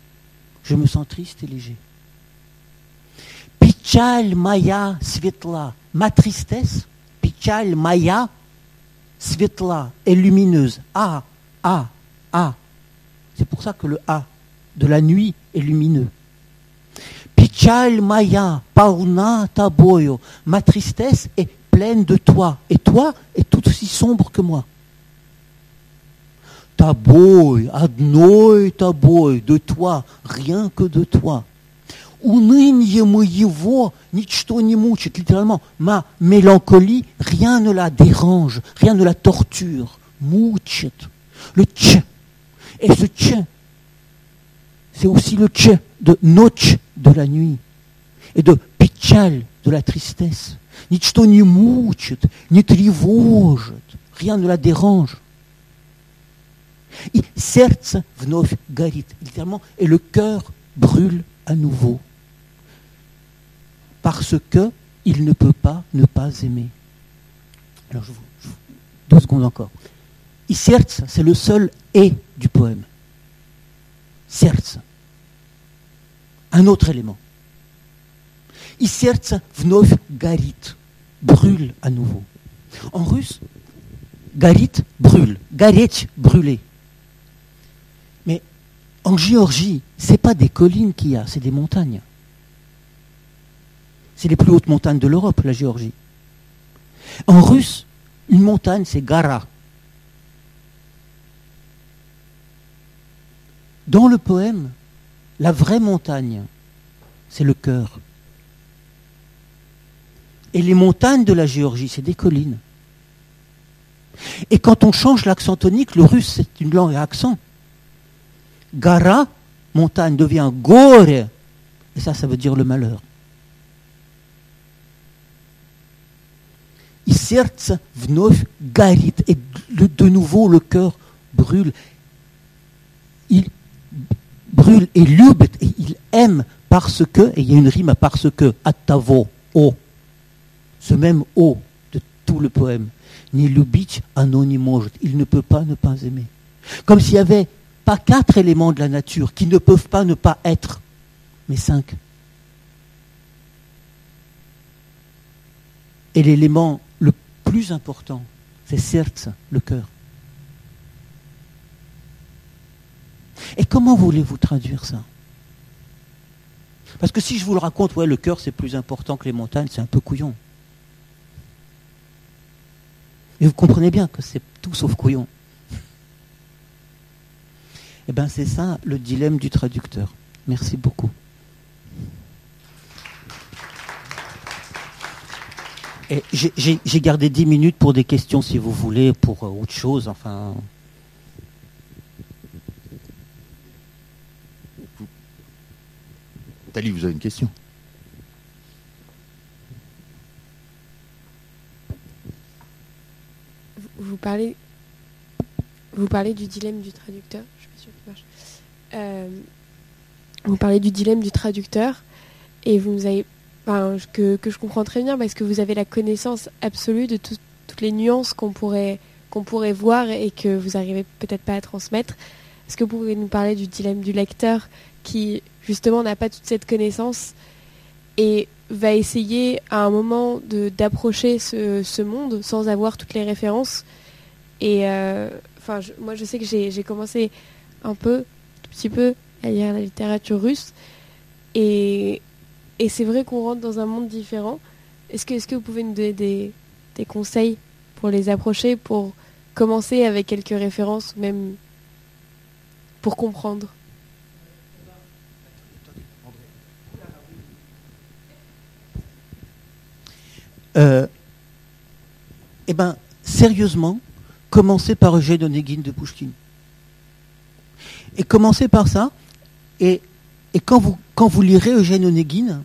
Speaker 2: je me sens triste et léger Печаль моя светла. Ma tristesse, печаль моя светла, est lumineuse. Ah, ah, ah. C'est pour ça que le A de la nuit est lumineux. Печаль моя полна тобою. Ma tristesse est pleine de toi. Et toi est tout aussi sombre que moi. Тобой, одной тобой, de toi, rien que de toi. Уныние моего ничто не мучит. Littéralement, ma mélancolie, rien ne la dérange, rien ne la torture. Mouchit. Le tch. Et ce tch, c'est aussi le tch de noche, de la nuit. Et de pichal, de la tristesse. Ничто не мучит, не тревожит. Rien ne la dérange. И сердце вновь горит, littéralement, et le cœur brûle à nouveau. parce que il ne peut pas ne pas aimer. Alors, je vous, je vous deux secondes encore. Isserz, c'est le seul et du poème. Serz. Un autre élément. Isserz vnov garit. Brûle à nouveau. En russe, garit brûle. Garet brûlé. Mais en Géorgie, c'est pas des collines qu'il y a, c'est des montagnes. C'est les plus hautes montagnes de l'Europe, la Géorgie. En russe, une montagne, c'est Gara. Dans le poème, la vraie montagne, c'est le cœur. Et les montagnes de la Géorgie, c'est des collines. Et quand on change l'accent tonique, le russe, c'est une langue à accent. Gara, montagne, devient gore. Et ça, ça veut dire le malheur. И сердце вновь горит. Et de, de nouveau, le cœur brûle. Il brûle et любит, et il aime parce que, et il y a une rime à parce que, attavo, o. Ce même o de tout le poème. Ni любить, оно не может. Il ne peut pas ne pas aimer. Comme s'il n'y avait pas quatre éléments de la nature qui ne peuvent pas ne pas être, mais cinq. Et l'élément le plus important, c'est certes le cœur. Et comment voulez-vous traduire ça? Parce que si je vous le raconte, ouais, le cœur c'est plus important que les montagnes, c'est un peu couillon. Et vous comprenez bien que c'est tout sauf couillon. Eh bien, c'est ça le dilemme du traducteur. Merci beaucoup. J'ai- j'ai gardé 10 minutes pour des questions si vous voulez, pour euh, autre chose. Enfin,
Speaker 1: Tali, vous avez une question?
Speaker 3: Vous- Vous parlez, vous parlez du dilemme du traducteur. Je suis pas sûre qu'il marche. Euh, vous parlez du dilemme du traducteur et vous nous avez, que, je comprends très bien parce que vous avez la connaissance absolue de tout- toutes les nuances qu'on pourrait pourrait voir et que vous arrivez peut-être pas à transmettre. Est-ce que vous pouvez nous parler du dilemme du lecteur qui justement n'a pas toute cette connaissance et va essayer à un moment d'approcher ce, ce monde sans avoir toutes les références? Et euh, enfin, moi, je sais que j'ai commencé un peu, tout petit peu, à lire la littérature russe. Et, et c'est vrai qu'on rentre dans un monde différent. Est-ce que, est que vous pouvez nous donner des, des conseils pour les approcher, pour commencer avec quelques références, même pour comprendre?
Speaker 2: Euh, eh ben, sérieusement, commencez par Eugène Onegin de Pouchkine. Et commencez par ça. Et, et quand, vous, quand vous lirez Eugène Onegin,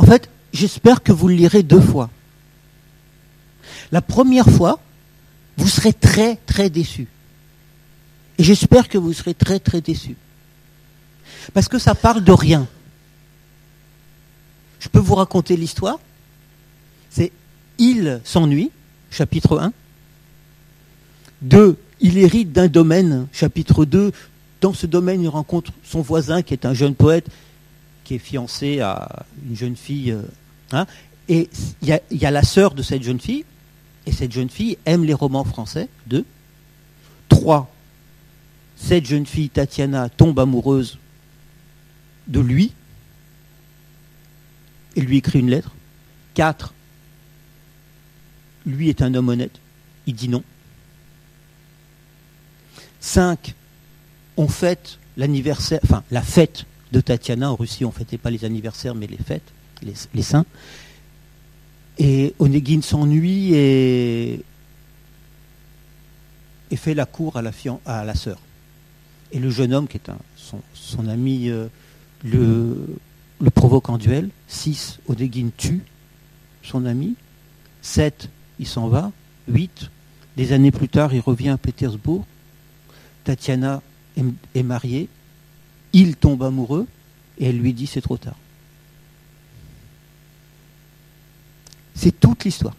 Speaker 2: en fait, j'espère que vous le lirez deux fois. La première fois, vous serez très très déçu. Et j'espère que vous serez très très déçu. Parce que ça parle de rien. Je peux vous raconter l'histoire. C'est Il s'ennuie, chapitre 1. 2. Il hérite d'un domaine, chapitre 2. Dans ce domaine, il rencontre son voisin qui est un jeune poète est fiancé à une jeune fille. euh, hein, et il y, a- la sœur de cette jeune fille, et cette jeune fille aime les romans français. 2. 3. Cette jeune fille, Tatiana, tombe amoureuse de lui. et lui écrit une lettre. 4. Lui est un homme honnête. Il dit non. 5. On fête l'anniversaire, enfin la fête de Tatiana. En Russie, on fêtait pas les anniversaires, mais les fêtes, les, saints. Et Onegin s'ennuie et, fait la cour à la, sœur. Et le jeune homme, qui est son, ami, euh, le, provoque en duel. 6. Onegin tue son ami. 7. Il s'en va. 8. Des années plus tard, il revient à Pétersbourg. Tatiana est mariée. Il tombe amoureux et elle lui dit c'est trop tard. C'est toute l'histoire.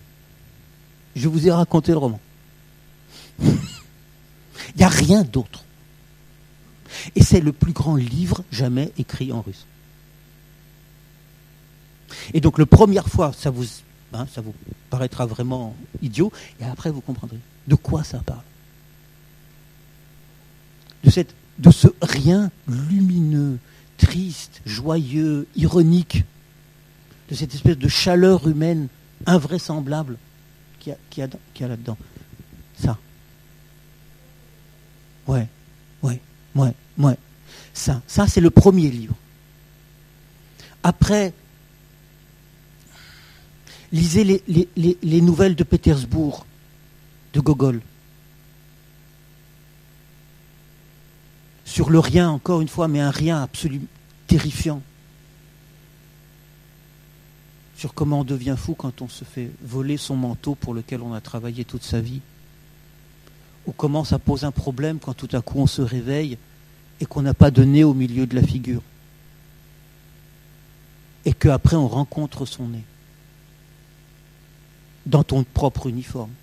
Speaker 2: Je vous ai raconté le roman. Il n'y a rien d'autre. Et c'est le plus grand livre jamais écrit en russe. Et donc, la première fois, ça vous, hein, ça vous paraîtra vraiment idiot, et après, vous comprendrez de quoi ça parle? De, cette, de ce rien lumineux, triste, joyeux, ironique, de cette espèce de chaleur humaine invraisemblable qu'il y a, là-dedans. Ça. Ouais, ouais, ouais, ouais. Ça, ça c'est le premier livre. Après, lisez les, les nouvelles de Pétersbourg, de Gogol. Sur le rien, encore une fois, mais un rien absolument terrifiant. Sur comment on devient fou quand on se fait voler son manteau pour lequel on a travaillé toute sa vie, ou comment ça pose un problème quand tout à coup on se réveille et qu'on n'a pas de nez au milieu de la figure, et qu'après on rencontre son nez. Dans ton propre uniforme,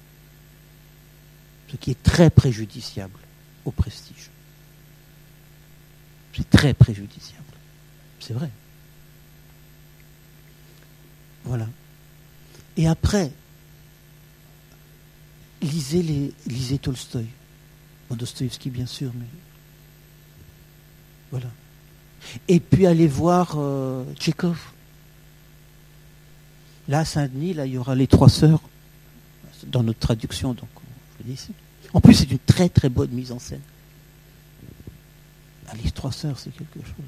Speaker 2: ce qui est très préjudiciable au prestige. C'est très préjudiciable. C'est vrai. Voilà. Et après, lisez, les, lisez Tolstoï. Dostoïevski, bien sûr, mais. Voilà. Et puis allez voir euh, Tchékov. Là, à Saint-Denis, là, il y aura les trois sœurs, dans notre traduction, donc, je le dis ici. En plus, c'est une très très bonne mise en scène. Les trois sœurs, c'est quelque chose.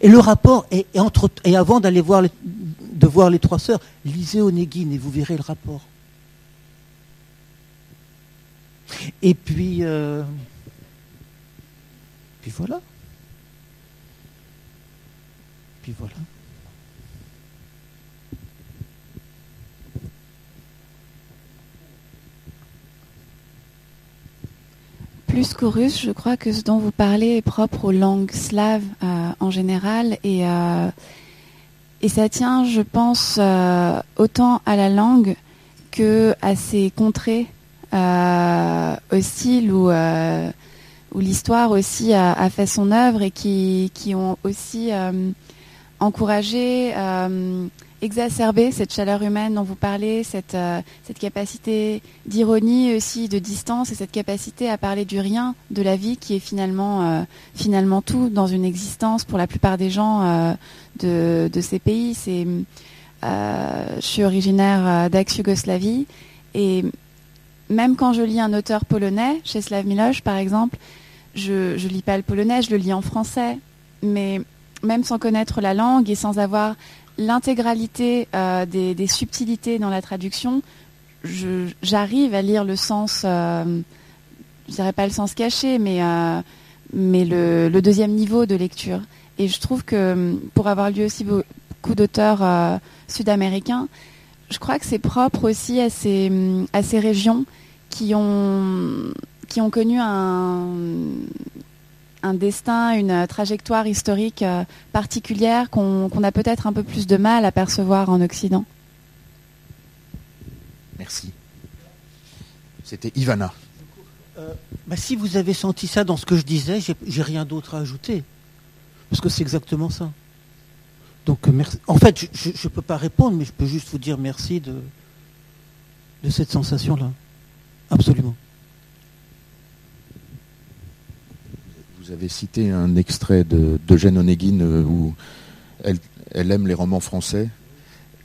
Speaker 2: Et le rapport, est, entre, et avant d'aller voir de voir les trois sœurs, lisez Onegin et vous verrez le rapport. Et puis, euh, puis voilà. Puis voilà.
Speaker 4: Plus qu'au russe, je crois que ce dont vous parlez est propre aux langues slaves euh, en général. Et, euh, et ça tient, je pense, euh, autant à la langue que à ces contrées hostiles où, où l'histoire aussi a, fait son œuvre et qui, qui ont aussi encouragé exacerber cette chaleur humaine dont vous parlez, cette, euh, cette capacité d'ironie aussi, de distance et cette capacité à parler du rien, de la vie qui est finalement, euh, finalement tout dans une existence pour la plupart des gens euh, de, de, ces pays. Je suis originaire d'ex-Yougoslavie et même quand je lis un auteur polonais, chez Slav par exemple, je ne lis pas le polonais, je le lis en français, mais même sans connaître la langue et sans avoir l'intégralité euh, des, subtilités dans la traduction, j'arrive à lire le sens, euh, je dirais pas le sens caché, mais, euh, le, deuxième niveau de lecture. Et je trouve que pour avoir lu aussi beaucoup d'auteurs sud-américains, je crois que c'est propre aussi à ces, régions qui ont connu un, un destin, une trajectoire historique euh, particulière qu'on a peut-être un peu plus de mal à percevoir en Occident.
Speaker 1: Merci. C'était Ivana.
Speaker 2: Euh, bah, si vous avez senti ça dans ce que je disais, j'ai rien d'autre à ajouter. Parce que c'est exactement ça. Donc, merci. En fait, je ne peux pas répondre, mais je peux juste vous dire merci de, de cette sensation-là. Absolument.
Speaker 1: Vous avez cité un extrait d'Eugène Onegin euh, où elle, aime les romans français.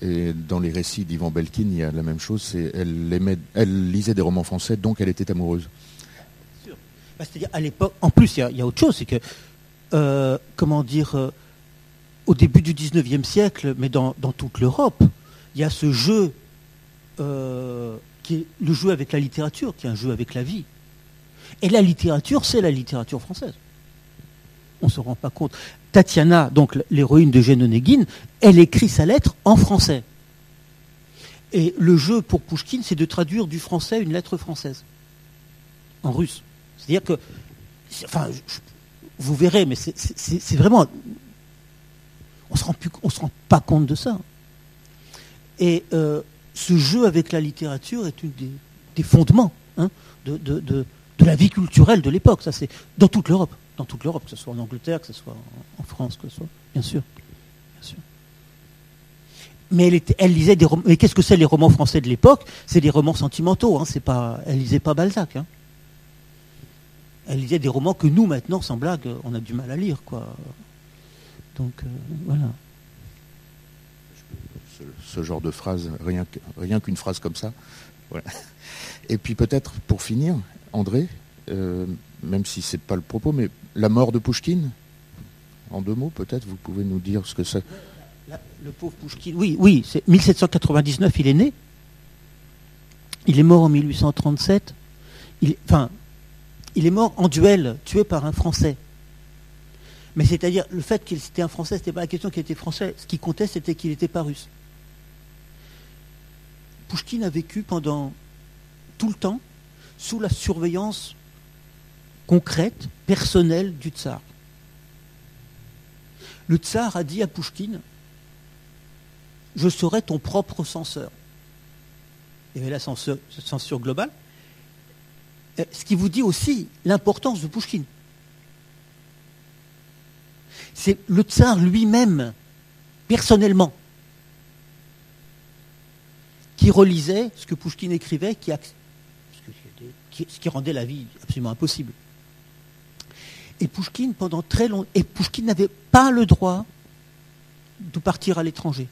Speaker 1: Et dans les récits d'Ivan Belkin, il y a la même chose. Elle, aimait, elle lisait des romans français, donc elle était amoureuse.
Speaker 2: Bah, C'est-à-dire, à l'époque, en plus, il y, a- autre chose, c'est que, euh, comment dire, euh, au début du 19e siècle, mais dans, toute l'Europe, il y a ce jeu qui est le jeu avec la littérature, qui est un jeu avec la vie. Et la littérature, c'est la littérature française. On ne se rend pas compte. Tatiana, donc l'héroïne de Jane Onegin, elle écrit sa lettre en français. Et le jeu pour Pouchkine, c'est de traduire du français une lettre française, en russe. C'est-à-dire que, enfin, vous verrez, mais c'est- vraiment, on se se rend pas compte de ça. Et euh, ce jeu avec la littérature est une des, fondements hein, de- de la vie culturelle de l'époque. Ça, c'est dans toute l'Europe, dans toute l'Europe, que ce soit en Angleterre, que ce soit en, France, que ce soit, bien sûr, bien sûr. Mais elle, lisait des romans. Mais qu'est-ce que c'est les romans français de l'époque? C'est des romans sentimentaux. Hein, c'est pas, elle lisait pas Balzac. Hein. Elle lisait des romans que nous, maintenant, sans blague, on a du mal à lire, quoi. Donc euh, voilà.
Speaker 1: ce, genre de phrase, rien qu'une phrase comme ça. Et puis peut-être pour finir, André, euh, même si c'est pas le propos, mais la mort de Pouchkine, en deux mots peut-être, vous pouvez nous dire ce que c'est.
Speaker 2: Le pauvre Pouchkine, oui, oui, c'est 1799, il est né. Il est mort en 1837. Il, enfin, il est mort en duel, tué par un Français. Mais c'est-à-dire, le fait qu'il était un Français, c'était pas la question qu'il était français. Ce qui comptait, c'était qu'il n'était pas russe. Pouchkine a vécu pendant tout le temps sous la surveillance concrète, personnelle du tsar. Le tsar a dit à Pouchkine Je serai ton propre censeur. Il y avait la censure, globale. Euh, Ce qui vous dit aussi l'importance de Pouchkine. C'est le tsar lui-même, personnellement, qui relisait ce que Pouchkine écrivait, ce qui rendait la vie absolument impossible. Et Pouchkine, pendant très longtemps, et Pouchkine n'avait pas le droit de partir à l'étranger.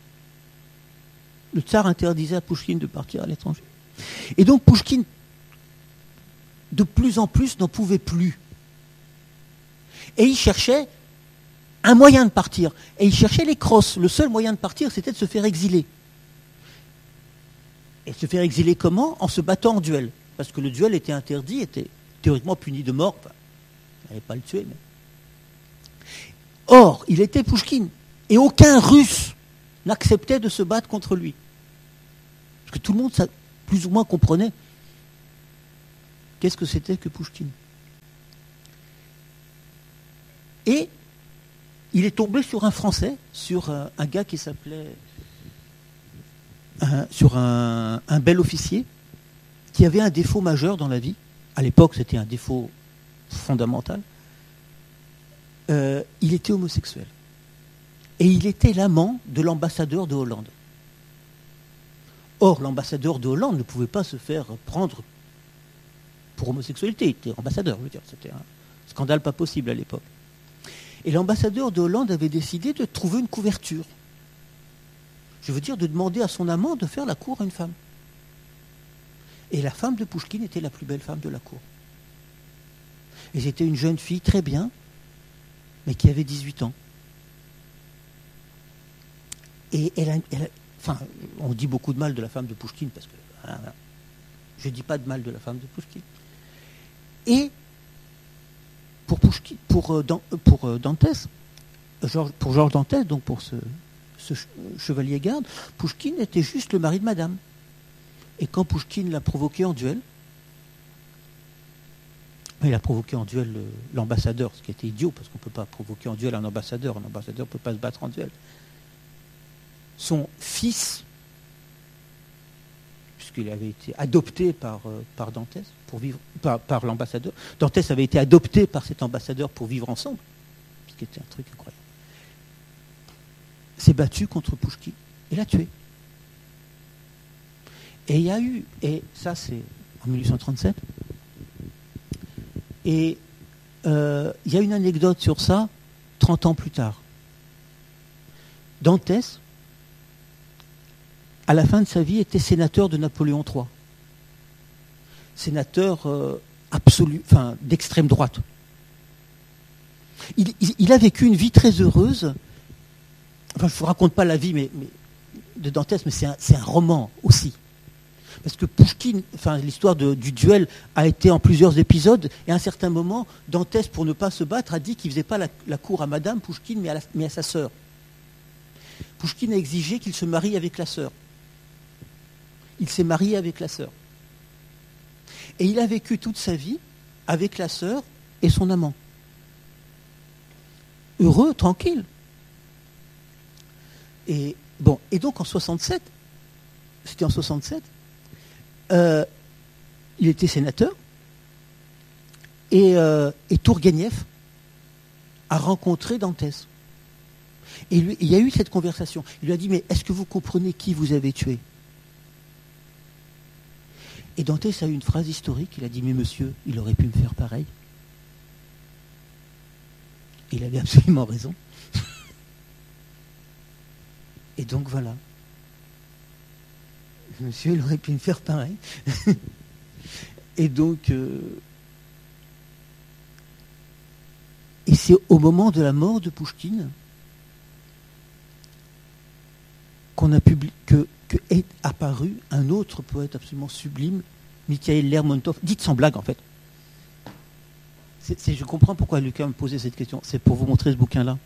Speaker 2: Le tsar interdisait à Pouchkine de partir à l'étranger. Et donc Pouchkine, de plus en plus, n'en pouvait plus. Et il cherchait un moyen de partir. Et il cherchait les crosses. Le seul moyen de partir, c'était de se faire exiler. Et se faire exiler comment? En se battant en duel. Parce que le duel était interdit, était théoriquement puni de mort. N'allait pas le tuer. Or, il était Pouchkine. Et aucun russe n'acceptait de se battre contre lui. Parce que tout le monde, plus ou moins, comprenait qu'est-ce que c'était que Pouchkine. Et il est tombé sur un Français, sur un, un gars qui s'appelait. sur un, un bel officier, qui avait un défaut majeur dans la vie. À l'époque, c'était un défaut fondamental. Euh, il était homosexuel. Et il était l'amant de l'ambassadeur de Hollande. Or, l'ambassadeur de Hollande ne pouvait pas se faire prendre pour homosexualité. Il était ambassadeur, je veux dire. C'était un scandale pas possible à l'époque. Et l'ambassadeur de Hollande avait décidé de trouver une couverture. Je veux dire, de demander à son amant de faire la cour à une femme. Et la femme de Pouchkine était la plus belle femme de la cour. Et c'était une jeune fille très bien, mais qui avait 18 ans. Et elle a, enfin, on dit beaucoup de mal de la femme de Pouchkine, parce que hein, je ne dis pas de mal de la femme de Pouchkine. Et pour, Pouchkine, pour, euh, euh, pour euh, Georges- pour Georges Dantès, donc pour ce, ce ch- chevalier garde, Pouchkine était juste le mari de madame. Et quand Pouchkine l'a provoqué en duel, il a provoqué en duel le- l'ambassadeur, ce qui était idiot, parce qu'on ne peut pas provoquer en duel un ambassadeur. Un ambassadeur ne peut pas se battre en duel. Son fils, puisqu'il avait été adopté par, euh, par Dantès, pour vivre, par, par l'ambassadeur, Dantès avait été adopté par cet ambassadeur pour vivre ensemble, ce qui était un truc incroyable, s'est battu contre Pouchkine et l'a tué. Et il y a eu, et ça c'est en 1837, et euh, il y a une anecdote sur ça 30 ans plus tard. Dantès, à la fin de sa vie, était sénateur de Napoléon III. Sénateur euh, absolu, d'extrême droite. Il, a vécu une vie très heureuse. Enfin, je ne vous raconte pas la vie de Dantès, mais c'est un, roman aussi. Parce que Pouchkine, enfin, l'histoire du duel a été en plusieurs épisodes, et à un certain moment, Dantès, pour ne pas se battre, a dit qu'il ne faisait pas la, cour à Madame Pouchkine, mais à, sa sœur. Pouchkine a exigé qu'il se marie avec la sœur. Il s'est marié avec la sœur. Et il a vécu toute sa vie avec la sœur et son amant. Heureux, tranquille. Et bon, et donc en 67, c'était en 67, euh, il était sénateur et, euh, Tourguenieff a rencontré Dantès. Et il y a eu cette conversation. Il lui a dit, mais est-ce que vous comprenez qui vous avez tué? Et Dantès a eu une phrase historique. Il a dit, mais monsieur, il aurait pu me faire pareil. Il avait absolument raison. Et donc voilà. Monsieur, il aurait pu me faire pareil. Et donc, euh, et c'est au moment de la mort de Pouchkine qu'on a publié, est apparu un autre poète absolument sublime, Mikhail Lermontov, dites sans blague en fait. je comprends pourquoi Lucas me posait cette question. C'est pour vous montrer ce bouquin-là.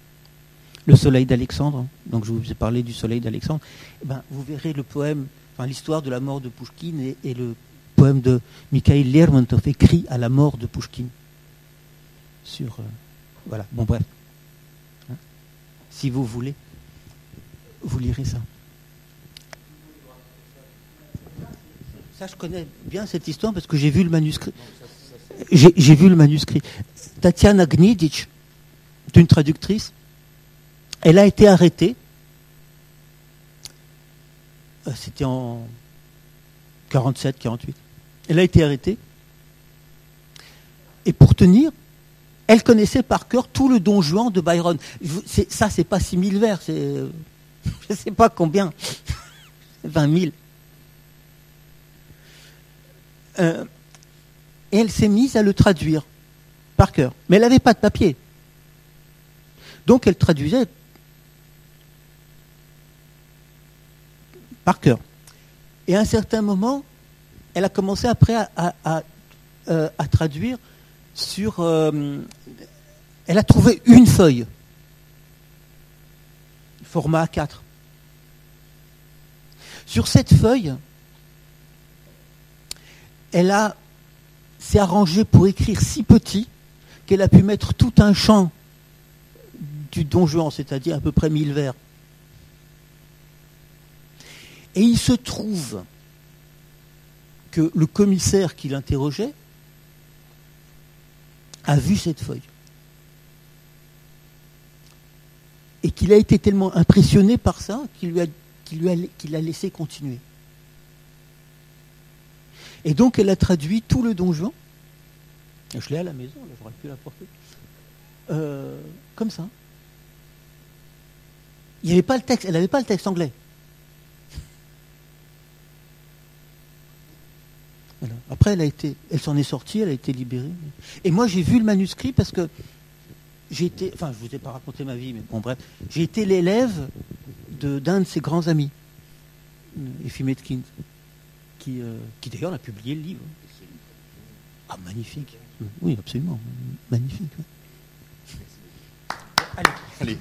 Speaker 2: Le soleil d'Alexandre. Donc je vous ai parlé du soleil d'Alexandre. Eh ben, vous verrez le poème, l'histoire de la mort de Pouchkine et, le poème de Mikhail Lermontov écrit à la mort de Pouchkine. Sur. Euh, voilà. Bon, bref. Hein? Si vous voulez, vous lirez ça. Ça, je connais bien cette histoire parce que j'ai vu le manuscrit. J'ai vu le manuscrit. Tatiana Gnidic, une traductrice, elle a été arrêtée. Euh, c'était en 47, 48. Elle a été arrêtée. Et pour tenir, elle connaissait par cœur tout le don Juan de Byron. Ça, c'est pas 6000 vers, c'est. Je ne sais pas combien. 20 000. Euh, et elle s'est mise à le traduire par cœur. Mais elle n'avait pas de papier. Donc elle traduisait par cœur. Et à un certain moment, elle a commencé après à, euh, traduire sur... Euh, elle a trouvé une feuille, format A4. Sur cette feuille, elle a s'est arrangée pour écrire si petit qu'elle a pu mettre tout un champ du Don Juan, c'est-à-dire à peu près 1000 vers. Et il se trouve que le commissaire qui l'interrogeait a vu cette feuille. Et qu'il a été tellement impressionné par ça qu'il lui a, qu'il laissé continuer. Et donc elle a traduit tout le donjon. Je l'ai à la maison, j'aurais pu l'apporter. Euh, comme ça. Il avait pas le texte, elle n'avait pas le texte anglais. Après, elle a été, elle s'en est sortie, elle a été libérée. Et moi, j'ai vu le manuscrit parce que j'ai été, enfin, je vous ai pas raconté ma vie, mais bon, bref, j'ai été l'élève d'un de, ses grands amis, Effie Metkin. Euh, qui, d'ailleurs a publié le livre. Ah, magnifique. Oui, absolument. Magnifique. Allez. Allez.